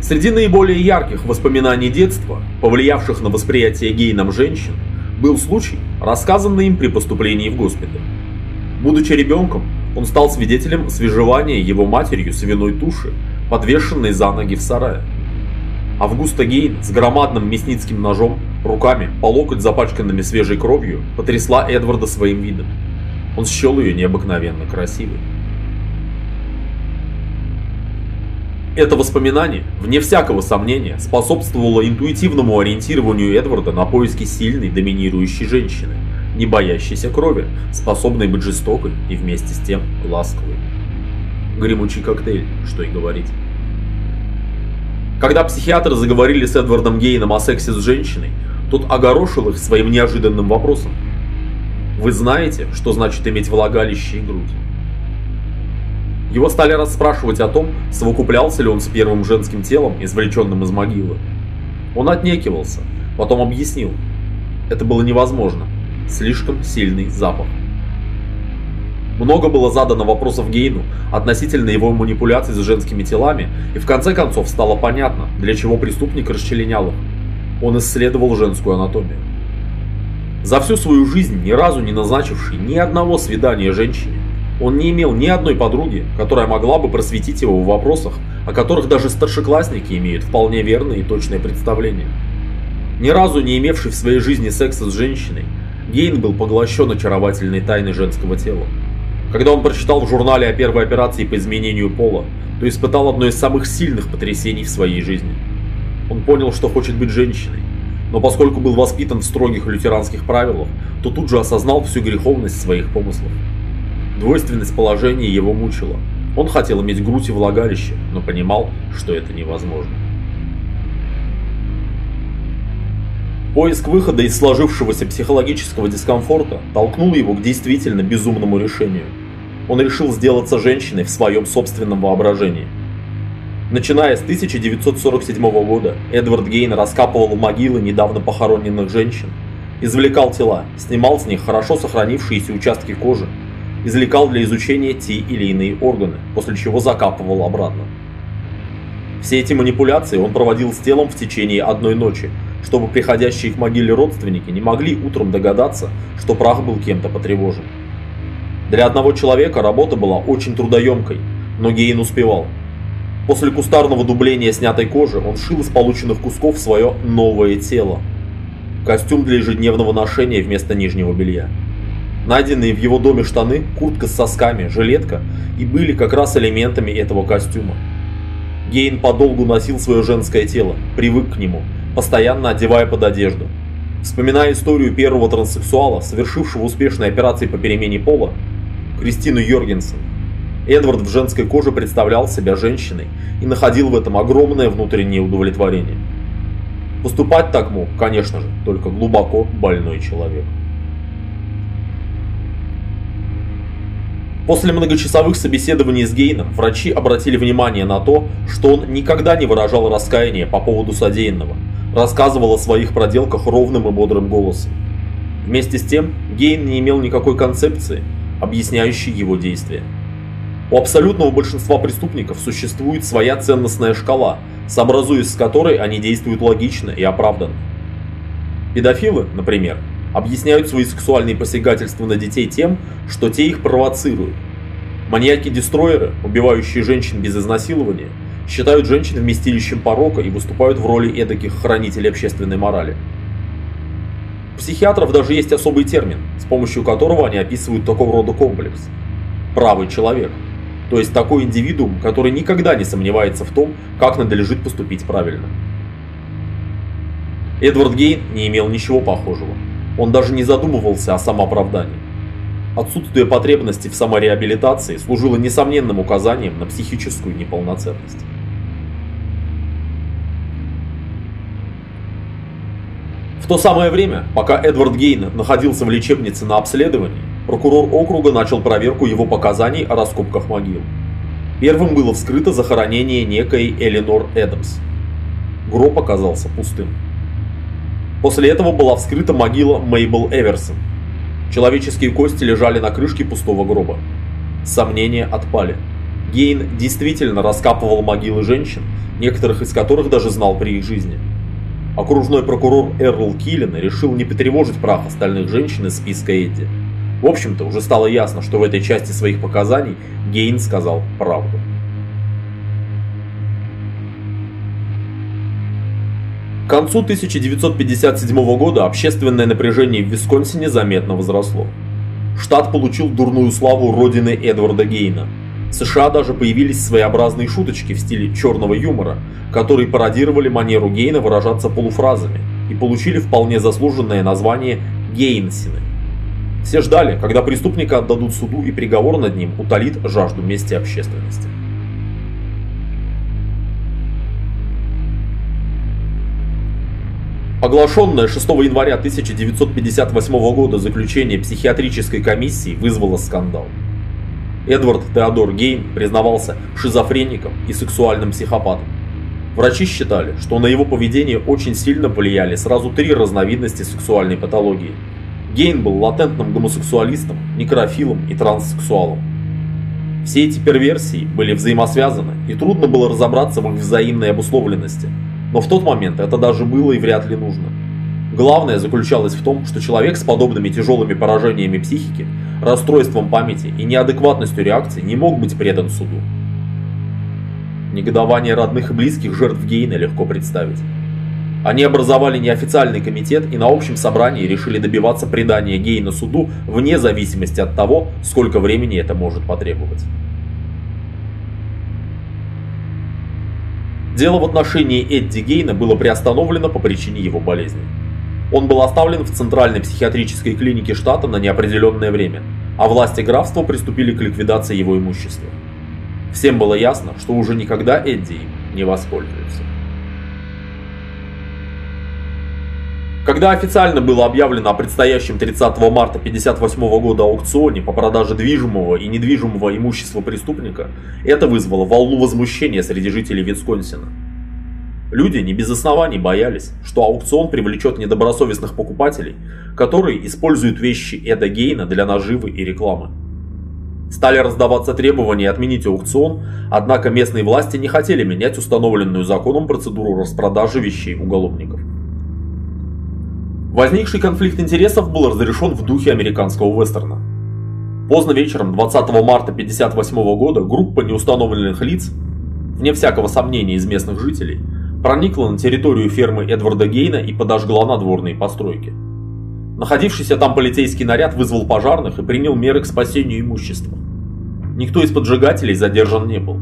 Среди наиболее ярких воспоминаний детства, повлиявших на восприятие Гейном женщин, был случай, рассказанный им при поступлении в госпиталь. Будучи ребенком, он стал свидетелем свежевания его матерью свиной туши, подвешенной за ноги в сарае. Августа Гейн с громадным мясницким ножом, руками, по локоть запачканными свежей кровью, потрясла Эдварда своим видом. Он счел ее необыкновенно красивой. Это воспоминание, вне всякого сомнения, способствовало интуитивному ориентированию Эдварда на поиски сильной доминирующей женщины – не боящейся крови, способной быть жестокой и вместе с тем ласковой. Гремучий коктейль, что и говорить. Когда психиатры заговорили с Эдвардом Гейном о сексе с женщиной, тот огорошил их своим неожиданным вопросом. «Вы знаете, что значит иметь влагалище и грудь?» Его стали расспрашивать о том, совокуплялся ли он с первым женским телом, извлеченным из могилы. Он отнекивался, потом объяснил. Это было невозможно. Слишком сильный запах. Много было задано вопросов Гейну относительно его манипуляций с женскими телами, и в конце концов стало понятно, для чего преступник расчленял их. Он исследовал женскую анатомию. За всю свою жизнь, ни разу не назначивший ни одного свидания женщине, он не имел ни одной подруги, которая могла бы просветить его в вопросах, о которых даже старшеклассники имеют вполне верное и точное представление. Ни разу не имевший в своей жизни секса с женщиной, Гейн был поглощен очаровательной тайной женского тела. Когда он прочитал в журнале о первой операции по изменению пола, то испытал одно из самых сильных потрясений в своей жизни. Он понял, что хочет быть женщиной, но поскольку был воспитан в строгих лютеранских правилах, то тут же осознал всю греховность своих помыслов. Двойственность положения его мучила. Он хотел иметь грудь и влагалище, но понимал, что это невозможно. Поиск выхода из сложившегося психологического дискомфорта толкнул его к действительно безумному решению. Он решил сделаться женщиной в своем собственном воображении. Начиная с 1947 года, Эдвард Гейн раскапывал могилы недавно похороненных женщин, извлекал тела, снимал с них хорошо сохранившиеся участки кожи извлекал для изучения те или иные органы, после чего закапывал обратно. Все эти манипуляции он проводил с телом в течение одной ночи, чтобы приходящие к могиле родственники не могли утром догадаться, что прах был кем-то потревожен. Для одного человека работа была очень трудоемкой, но Гейн успевал. После кустарного дубления снятой кожи он шил из полученных кусков свое новое тело. Костюм для ежедневного ношения вместо нижнего белья. Найденные в его доме штаны, куртка с сосками, жилетка и были как раз элементами этого костюма. Гейн подолгу носил свое женское тело, привык к нему, постоянно одевая под одежду. Вспоминая историю первого транссексуала, совершившего успешные операции по перемене пола, Кристину Йоргенсен, Эдвард в женской коже представлял себя женщиной и находил в этом огромное внутреннее удовлетворение. Поступать так мог, конечно же, только глубоко больной человек. После многочасовых собеседований с Гейном врачи обратили внимание на то, что он никогда не выражал раскаяния по поводу содеянного, рассказывал о своих проделках ровным и бодрым голосом. Вместе с тем, Гейн не имел никакой концепции, объясняющей его действия. У абсолютного большинства преступников существует своя ценностная шкала, сообразуясь с которой они действуют логично и оправданно. Педофилы, например, объясняют свои сексуальные посягательства на детей тем, что те их провоцируют. Маньяки-дестройеры, убивающие женщин без изнасилования, считают женщин вместилищем порока и выступают в роли эдаких хранителей общественной морали. У психиатров даже есть особый термин, с помощью которого они описывают такого рода комплекс – правый человек, то есть такой индивидуум, который никогда не сомневается в том, как надлежит поступить правильно. Эдвард Гейн не имел ничего похожего. Он даже не задумывался о самооправдании. Отсутствие потребности в самореабилитации служило несомненным указанием на психическую неполноценность. В то самое время, пока Эдвард Гейн находился в лечебнице на обследовании, прокурор округа начал проверку его показаний о раскопках могил. Первым было вскрыто захоронение некой Эленор Эдамс. Гроб оказался пустым. После этого была вскрыта могила Мейбл Эверсон. Человеческие кости лежали на крышке пустого гроба. Сомнения отпали. Гейн действительно раскапывал могилы женщин, некоторых из которых даже знал при их жизни. Окружной прокурор Эрл Киллен решил не потревожить прах остальных женщин из списка Эдди. В общем-то, уже стало ясно, что в этой части своих показаний Гейн сказал правду. Концу 1957 года общественное напряжение в Висконсине заметно возросло. Штат получил дурную славу родины Эдварда Гейна. В США даже появились своеобразные шуточки в стиле черного юмора, которые пародировали манеру Гейна выражаться полуфразами и получили вполне заслуженное название Гейнсины. Все ждали, когда преступника отдадут суду и приговор над ним утолит жажду мести общественности. Оглашенное 6 января 1958 года заключение психиатрической комиссии вызвало скандал. Эдвард Теодор Гейн признавался шизофреником и сексуальным психопатом. Врачи считали, что на его поведение очень сильно влияли сразу три разновидности сексуальной патологии. Гейн был латентным гомосексуалистом, некрофилом и транссексуалом. Все эти перверсии были взаимосвязаны, и трудно было разобраться в их взаимной обусловленности – но в тот момент это даже было и вряд ли нужно. Главное заключалось в том, что человек с подобными тяжелыми поражениями психики, расстройством памяти и неадекватностью реакции не мог быть предан суду. Негодование родных и близких жертв Гейна легко представить. Они образовали неофициальный комитет и на общем собрании решили добиваться предания Гейна суду вне зависимости от того, сколько времени это может потребовать. Дело в отношении Эдди Гейна было приостановлено по причине его болезни. Он был оставлен в центральной психиатрической клинике штата на неопределенное время, а власти графства приступили к ликвидации его имущества. Всем было ясно, что уже никогда Эдди им не воспользуется. Когда официально было объявлено о предстоящем 30 марта 1958 года аукционе по продаже движимого и недвижимого имущества преступника, это вызвало волну возмущения среди жителей Висконсина. Люди не без оснований боялись, что аукцион привлечет недобросовестных покупателей, которые используют вещи Эда Гейна для наживы и рекламы. Стали раздаваться требования отменить аукцион, однако местные власти не хотели менять установленную законом процедуру распродажи вещей уголовников. Возникший конфликт интересов был разрешен в духе американского вестерна. Поздно вечером 20 марта 1958 года группа неустановленных лиц, вне всякого сомнения из местных жителей, проникла на территорию фермы Эдварда Гейна и подожгла надворные постройки. Находившийся там полицейский наряд вызвал пожарных и принял меры к спасению имущества. Никто из поджигателей задержан не был.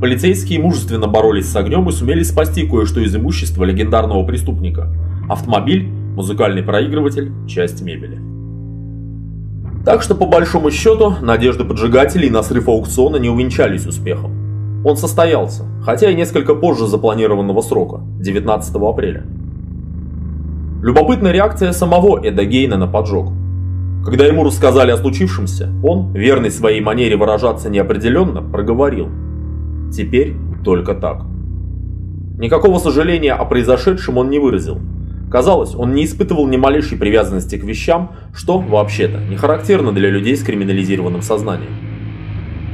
Полицейские мужественно боролись с огнем и сумели спасти кое-что из имущества легендарного преступника – автомобиль музыкальный проигрыватель, часть мебели. Так что по большому счету, надежды поджигателей на срыв аукциона не увенчались успехом. Он состоялся, хотя и несколько позже запланированного срока, 19 апреля. Любопытная реакция самого Эда Гейна на поджог. Когда ему рассказали о случившемся, он, верный своей манере выражаться неопределенно, проговорил. Теперь только так. Никакого сожаления о произошедшем он не выразил, Казалось, он не испытывал ни малейшей привязанности к вещам, что, вообще-то, не характерно для людей с криминализированным сознанием.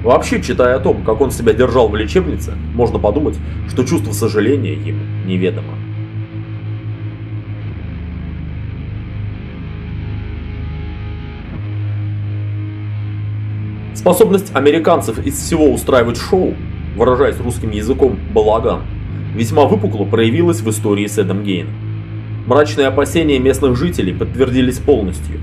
Вообще, читая о том, как он себя держал в лечебнице, можно подумать, что чувство сожаления ему неведомо. Способность американцев из всего устраивать шоу, выражаясь русским языком «балаган», весьма выпукло проявилась в истории с Эдом Гейном. Мрачные опасения местных жителей подтвердились полностью.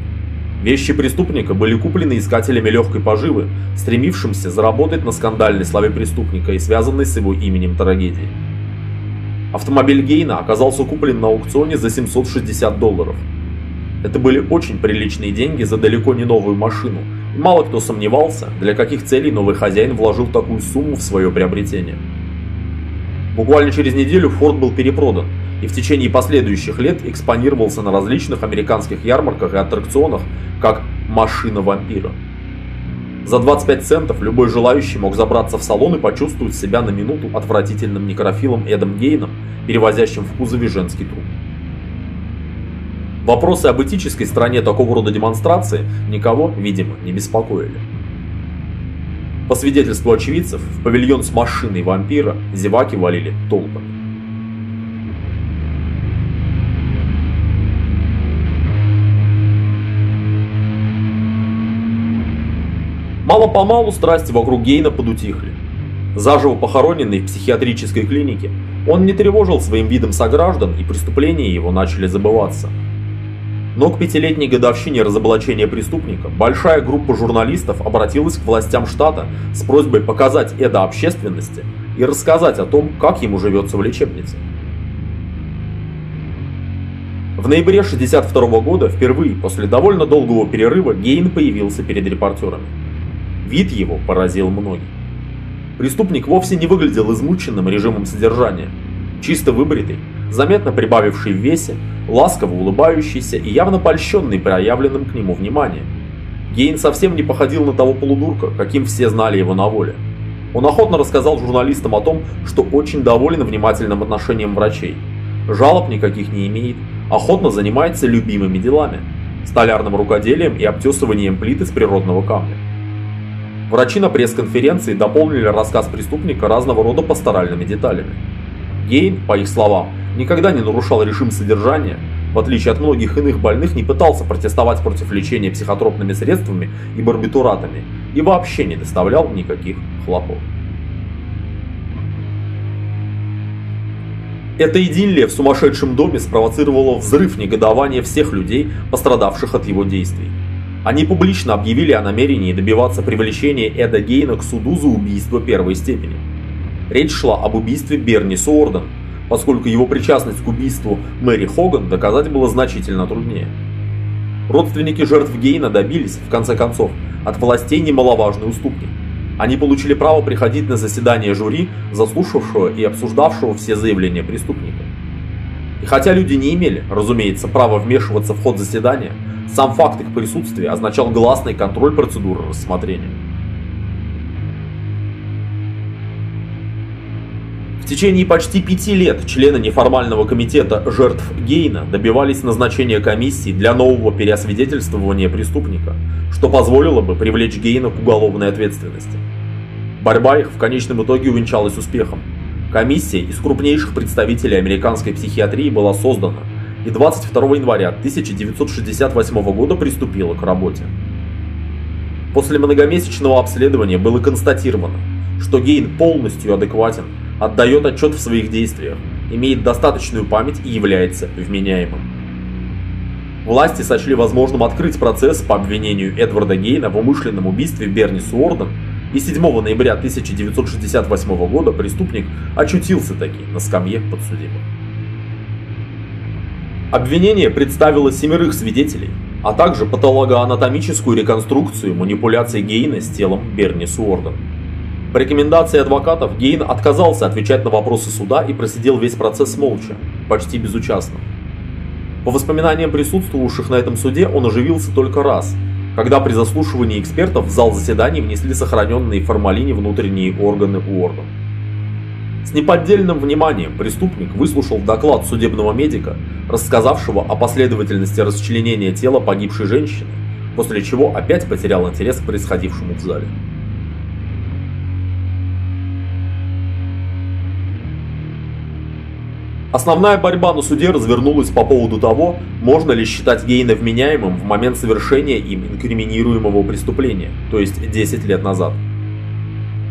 Вещи преступника были куплены искателями легкой поживы, стремившимся заработать на скандальной славе преступника и связанной с его именем трагедии. Автомобиль Гейна оказался куплен на аукционе за 760 долларов. Это были очень приличные деньги за далеко не новую машину, и мало кто сомневался, для каких целей новый хозяин вложил такую сумму в свое приобретение. Буквально через неделю Форд был перепродан, и в течение последующих лет экспонировался на различных американских ярмарках и аттракционах как «машина вампира». За 25 центов любой желающий мог забраться в салон и почувствовать себя на минуту отвратительным некрофилом Эдом Гейном, перевозящим в кузове женский труп. Вопросы об этической стороне такого рода демонстрации никого, видимо, не беспокоили. По свидетельству очевидцев, в павильон с машиной вампира зеваки валили толпами. Мало-помалу страсти вокруг Гейна подутихли. Заживо похороненный в психиатрической клинике, он не тревожил своим видом сограждан, и преступления его начали забываться. Но к пятилетней годовщине разоблачения преступника большая группа журналистов обратилась к властям штата с просьбой показать Эда общественности и рассказать о том, как ему живется в лечебнице. В ноябре 1962 года впервые после довольно долгого перерыва Гейн появился перед репортерами. Вид его поразил многих. Преступник вовсе не выглядел измученным режимом содержания. Чисто выбритый, заметно прибавивший в весе, ласково улыбающийся и явно польщенный проявленным к нему вниманием. Гейн совсем не походил на того полудурка, каким все знали его на воле. Он охотно рассказал журналистам о том, что очень доволен внимательным отношением врачей. Жалоб никаких не имеет, охотно занимается любимыми делами – столярным рукоделием и обтесыванием плиты с природного камня. Врачи на пресс-конференции дополнили рассказ преступника разного рода пасторальными деталями. Гейн, по их словам, никогда не нарушал режим содержания, в отличие от многих иных больных, не пытался протестовать против лечения психотропными средствами и барбитуратами и вообще не доставлял никаких хлопот. Эта идиллия в сумасшедшем доме спровоцировала взрыв негодования всех людей, пострадавших от его действий. Они публично объявили о намерении добиваться привлечения Эда Гейна к суду за убийство первой степени. Речь шла об убийстве Берни Суорден, поскольку его причастность к убийству Мэри Хоган доказать было значительно труднее. Родственники жертв Гейна добились, в конце концов, от властей немаловажной уступки. Они получили право приходить на заседание жюри, заслушавшего и обсуждавшего все заявления преступника. И хотя люди не имели, разумеется, права вмешиваться в ход заседания, сам факт их присутствия означал гласный контроль процедуры рассмотрения. В течение почти пяти лет члены неформального комитета жертв Гейна добивались назначения комиссии для нового переосвидетельствования преступника, что позволило бы привлечь Гейна к уголовной ответственности. Борьба их в конечном итоге увенчалась успехом. Комиссия из крупнейших представителей американской психиатрии была создана и 22 января 1968 года приступила к работе. После многомесячного обследования было констатировано, что Гейн полностью адекватен отдает отчет в своих действиях, имеет достаточную память и является вменяемым. Власти сочли возможным открыть процесс по обвинению Эдварда Гейна в умышленном убийстве Берни Суорден, и 7 ноября 1968 года преступник очутился таки на скамье подсудимых. Обвинение представило семерых свидетелей, а также патологоанатомическую реконструкцию манипуляций Гейна с телом Берни Суорден. По рекомендации адвокатов Гейн отказался отвечать на вопросы суда и просидел весь процесс молча, почти безучастно. По воспоминаниям присутствовавших на этом суде, он оживился только раз, когда при заслушивании экспертов в зал заседаний внесли сохраненные в формалине внутренние органы Уорден. С неподдельным вниманием преступник выслушал доклад судебного медика, рассказавшего о последовательности расчленения тела погибшей женщины, после чего опять потерял интерес к происходившему в зале. Основная борьба на суде развернулась по поводу того, можно ли считать Гейна вменяемым в момент совершения им инкриминируемого преступления, то есть 10 лет назад.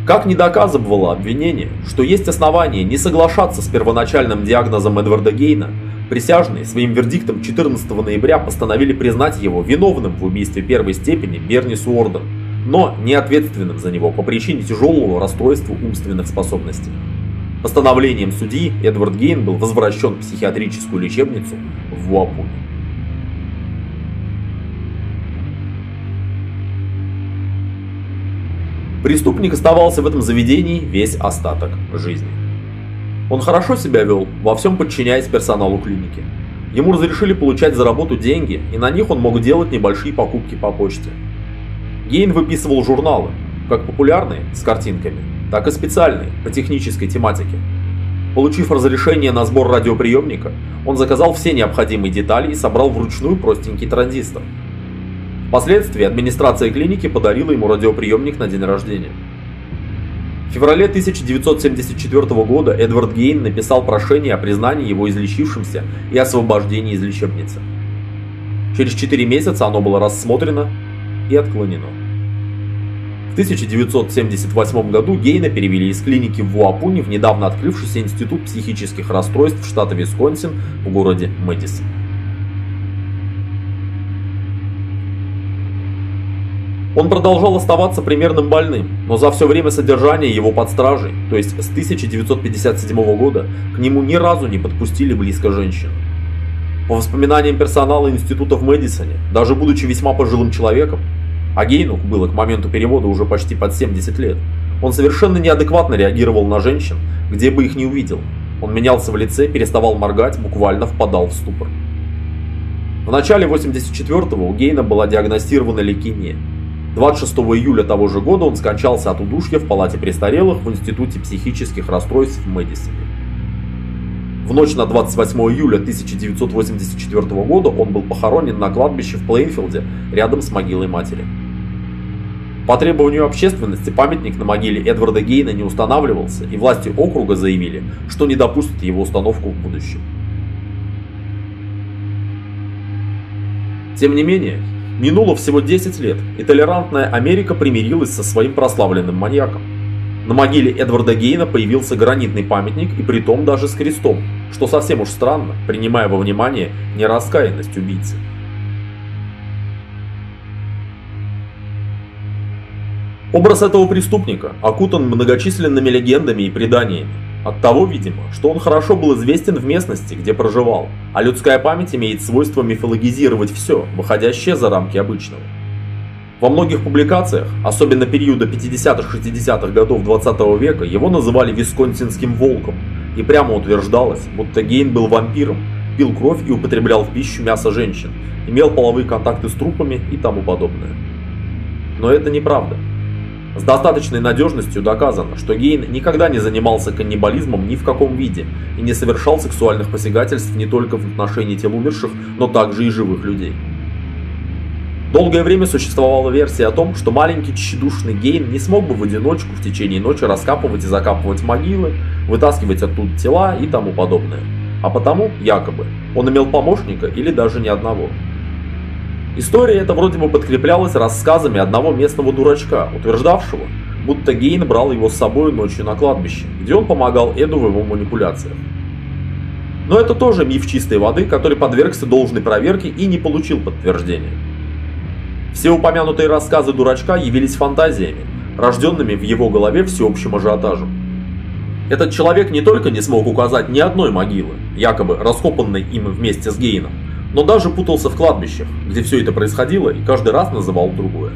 Как не доказывало обвинение, что есть основания не соглашаться с первоначальным диагнозом Эдварда Гейна, присяжные своим вердиктом 14 ноября постановили признать его виновным в убийстве первой степени Берни Суорден, но не ответственным за него по причине тяжелого расстройства умственных способностей. Постановлением судьи Эдвард Гейн был возвращен в психиатрическую лечебницу в Вуапуне. Преступник оставался в этом заведении весь остаток жизни. Он хорошо себя вел, во всем подчиняясь персоналу клиники. Ему разрешили получать за работу деньги, и на них он мог делать небольшие покупки по почте. Гейн выписывал журналы, как популярные, с картинками, так и специальные, по технической тематике. Получив разрешение на сбор радиоприемника, он заказал все необходимые детали и собрал вручную простенький транзистор. Впоследствии администрация клиники подарила ему радиоприемник на день рождения. В феврале 1974 года Эдвард Гейн написал прошение о признании его излечившимся и освобождении из лечебницы. Через 4 месяца оно было рассмотрено и отклонено. 1978 году Гейна перевели из клиники в Вуапуне в недавно открывшийся институт психических расстройств штата Висконсин в городе Мэдисон. Он продолжал оставаться примерным больным, но за все время содержания его под стражей, то есть с 1957 года, к нему ни разу не подпустили близко женщину. По воспоминаниям персонала института в Мэдисоне, даже будучи весьма пожилым человеком, а Гейну было к моменту перевода уже почти под 70 лет. Он совершенно неадекватно реагировал на женщин, где бы их не увидел. Он менялся в лице, переставал моргать, буквально впадал в ступор. В начале 84-го у Гейна была диагностирована лейкемия. 26 июля того же года он скончался от удушья в палате престарелых в Институте психических расстройств в Мэдисоне. В ночь на 28 июля 1984 года он был похоронен на кладбище в Плейнфилде рядом с могилой матери. По требованию общественности памятник на могиле Эдварда Гейна не устанавливался, и власти округа заявили, что не допустят его установку в будущем. Тем не менее, минуло всего 10 лет, и толерантная Америка примирилась со своим прославленным маньяком. На могиле Эдварда Гейна появился гранитный памятник, и притом даже с крестом, что совсем уж странно, принимая во внимание нераскаянность убийцы. Образ этого преступника окутан многочисленными легендами и преданиями. От того, видимо, что он хорошо был известен в местности, где проживал, а людская память имеет свойство мифологизировать все, выходящее за рамки обычного. Во многих публикациях, особенно периода 50-60-х годов 20 -го века, его называли висконсинским волком, и прямо утверждалось, будто Гейн был вампиром, пил кровь и употреблял в пищу мясо женщин, имел половые контакты с трупами и тому подобное. Но это неправда. С достаточной надежностью доказано, что Гейн никогда не занимался каннибализмом ни в каком виде и не совершал сексуальных посягательств не только в отношении тел умерших, но также и живых людей. Долгое время существовала версия о том, что маленький тщедушный Гейн не смог бы в одиночку в течение ночи раскапывать и закапывать могилы, вытаскивать оттуда тела и тому подобное. А потому, якобы, он имел помощника или даже ни одного. История эта вроде бы подкреплялась рассказами одного местного дурачка, утверждавшего, будто Гейн брал его с собой ночью на кладбище, где он помогал Эду в его манипуляциях. Но это тоже миф чистой воды, который подвергся должной проверке и не получил подтверждения. Все упомянутые рассказы дурачка явились фантазиями, рожденными в его голове всеобщим ажиотажем. Этот человек не только не смог указать ни одной могилы, якобы раскопанной им вместе с Гейном, но даже путался в кладбищах, где все это происходило и каждый раз называл другое.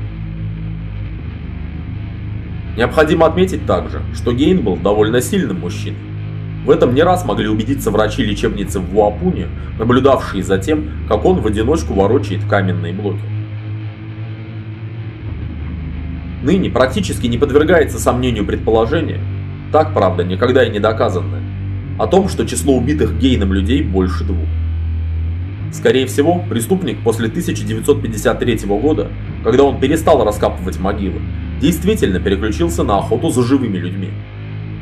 Необходимо отметить также, что Гейн был довольно сильным мужчиной. В этом не раз могли убедиться врачи лечебницы в Вуапуне, наблюдавшие за тем, как он в одиночку ворочает каменные блоки. Ныне практически не подвергается сомнению предположение, так правда никогда и не доказанное, о том, что число убитых Гейном людей больше двух. Скорее всего, преступник после 1953 года, когда он перестал раскапывать могилы, действительно переключился на охоту за живыми людьми.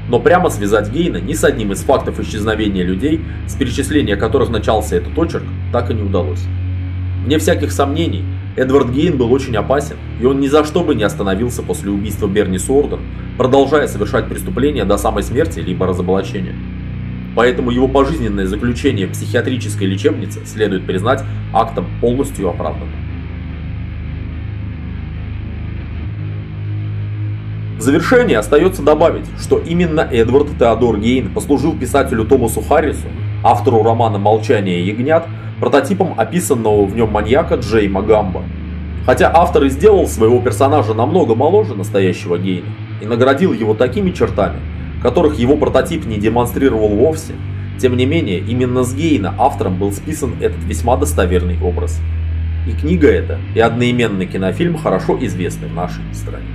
Но прямо связать Гейна ни с одним из фактов исчезновения людей, с перечисления которых начался этот очерк, так и не удалось. Вне всяких сомнений, Эдвард Гейн был очень опасен, и он ни за что бы не остановился после убийства Берни Сорден, продолжая совершать преступления до самой смерти либо разоблачения поэтому его пожизненное заключение в психиатрической лечебнице следует признать актом полностью оправданным. В завершение остается добавить, что именно Эдвард Теодор Гейн послужил писателю Томасу Харрису, автору романа «Молчание ягнят», прототипом описанного в нем маньяка Джейма Гамба. Хотя автор и сделал своего персонажа намного моложе настоящего Гейна и наградил его такими чертами, которых его прототип не демонстрировал вовсе, тем не менее, именно с Гейна автором был списан этот весьма достоверный образ. И книга эта, и одноименный кинофильм хорошо известны в нашей стране.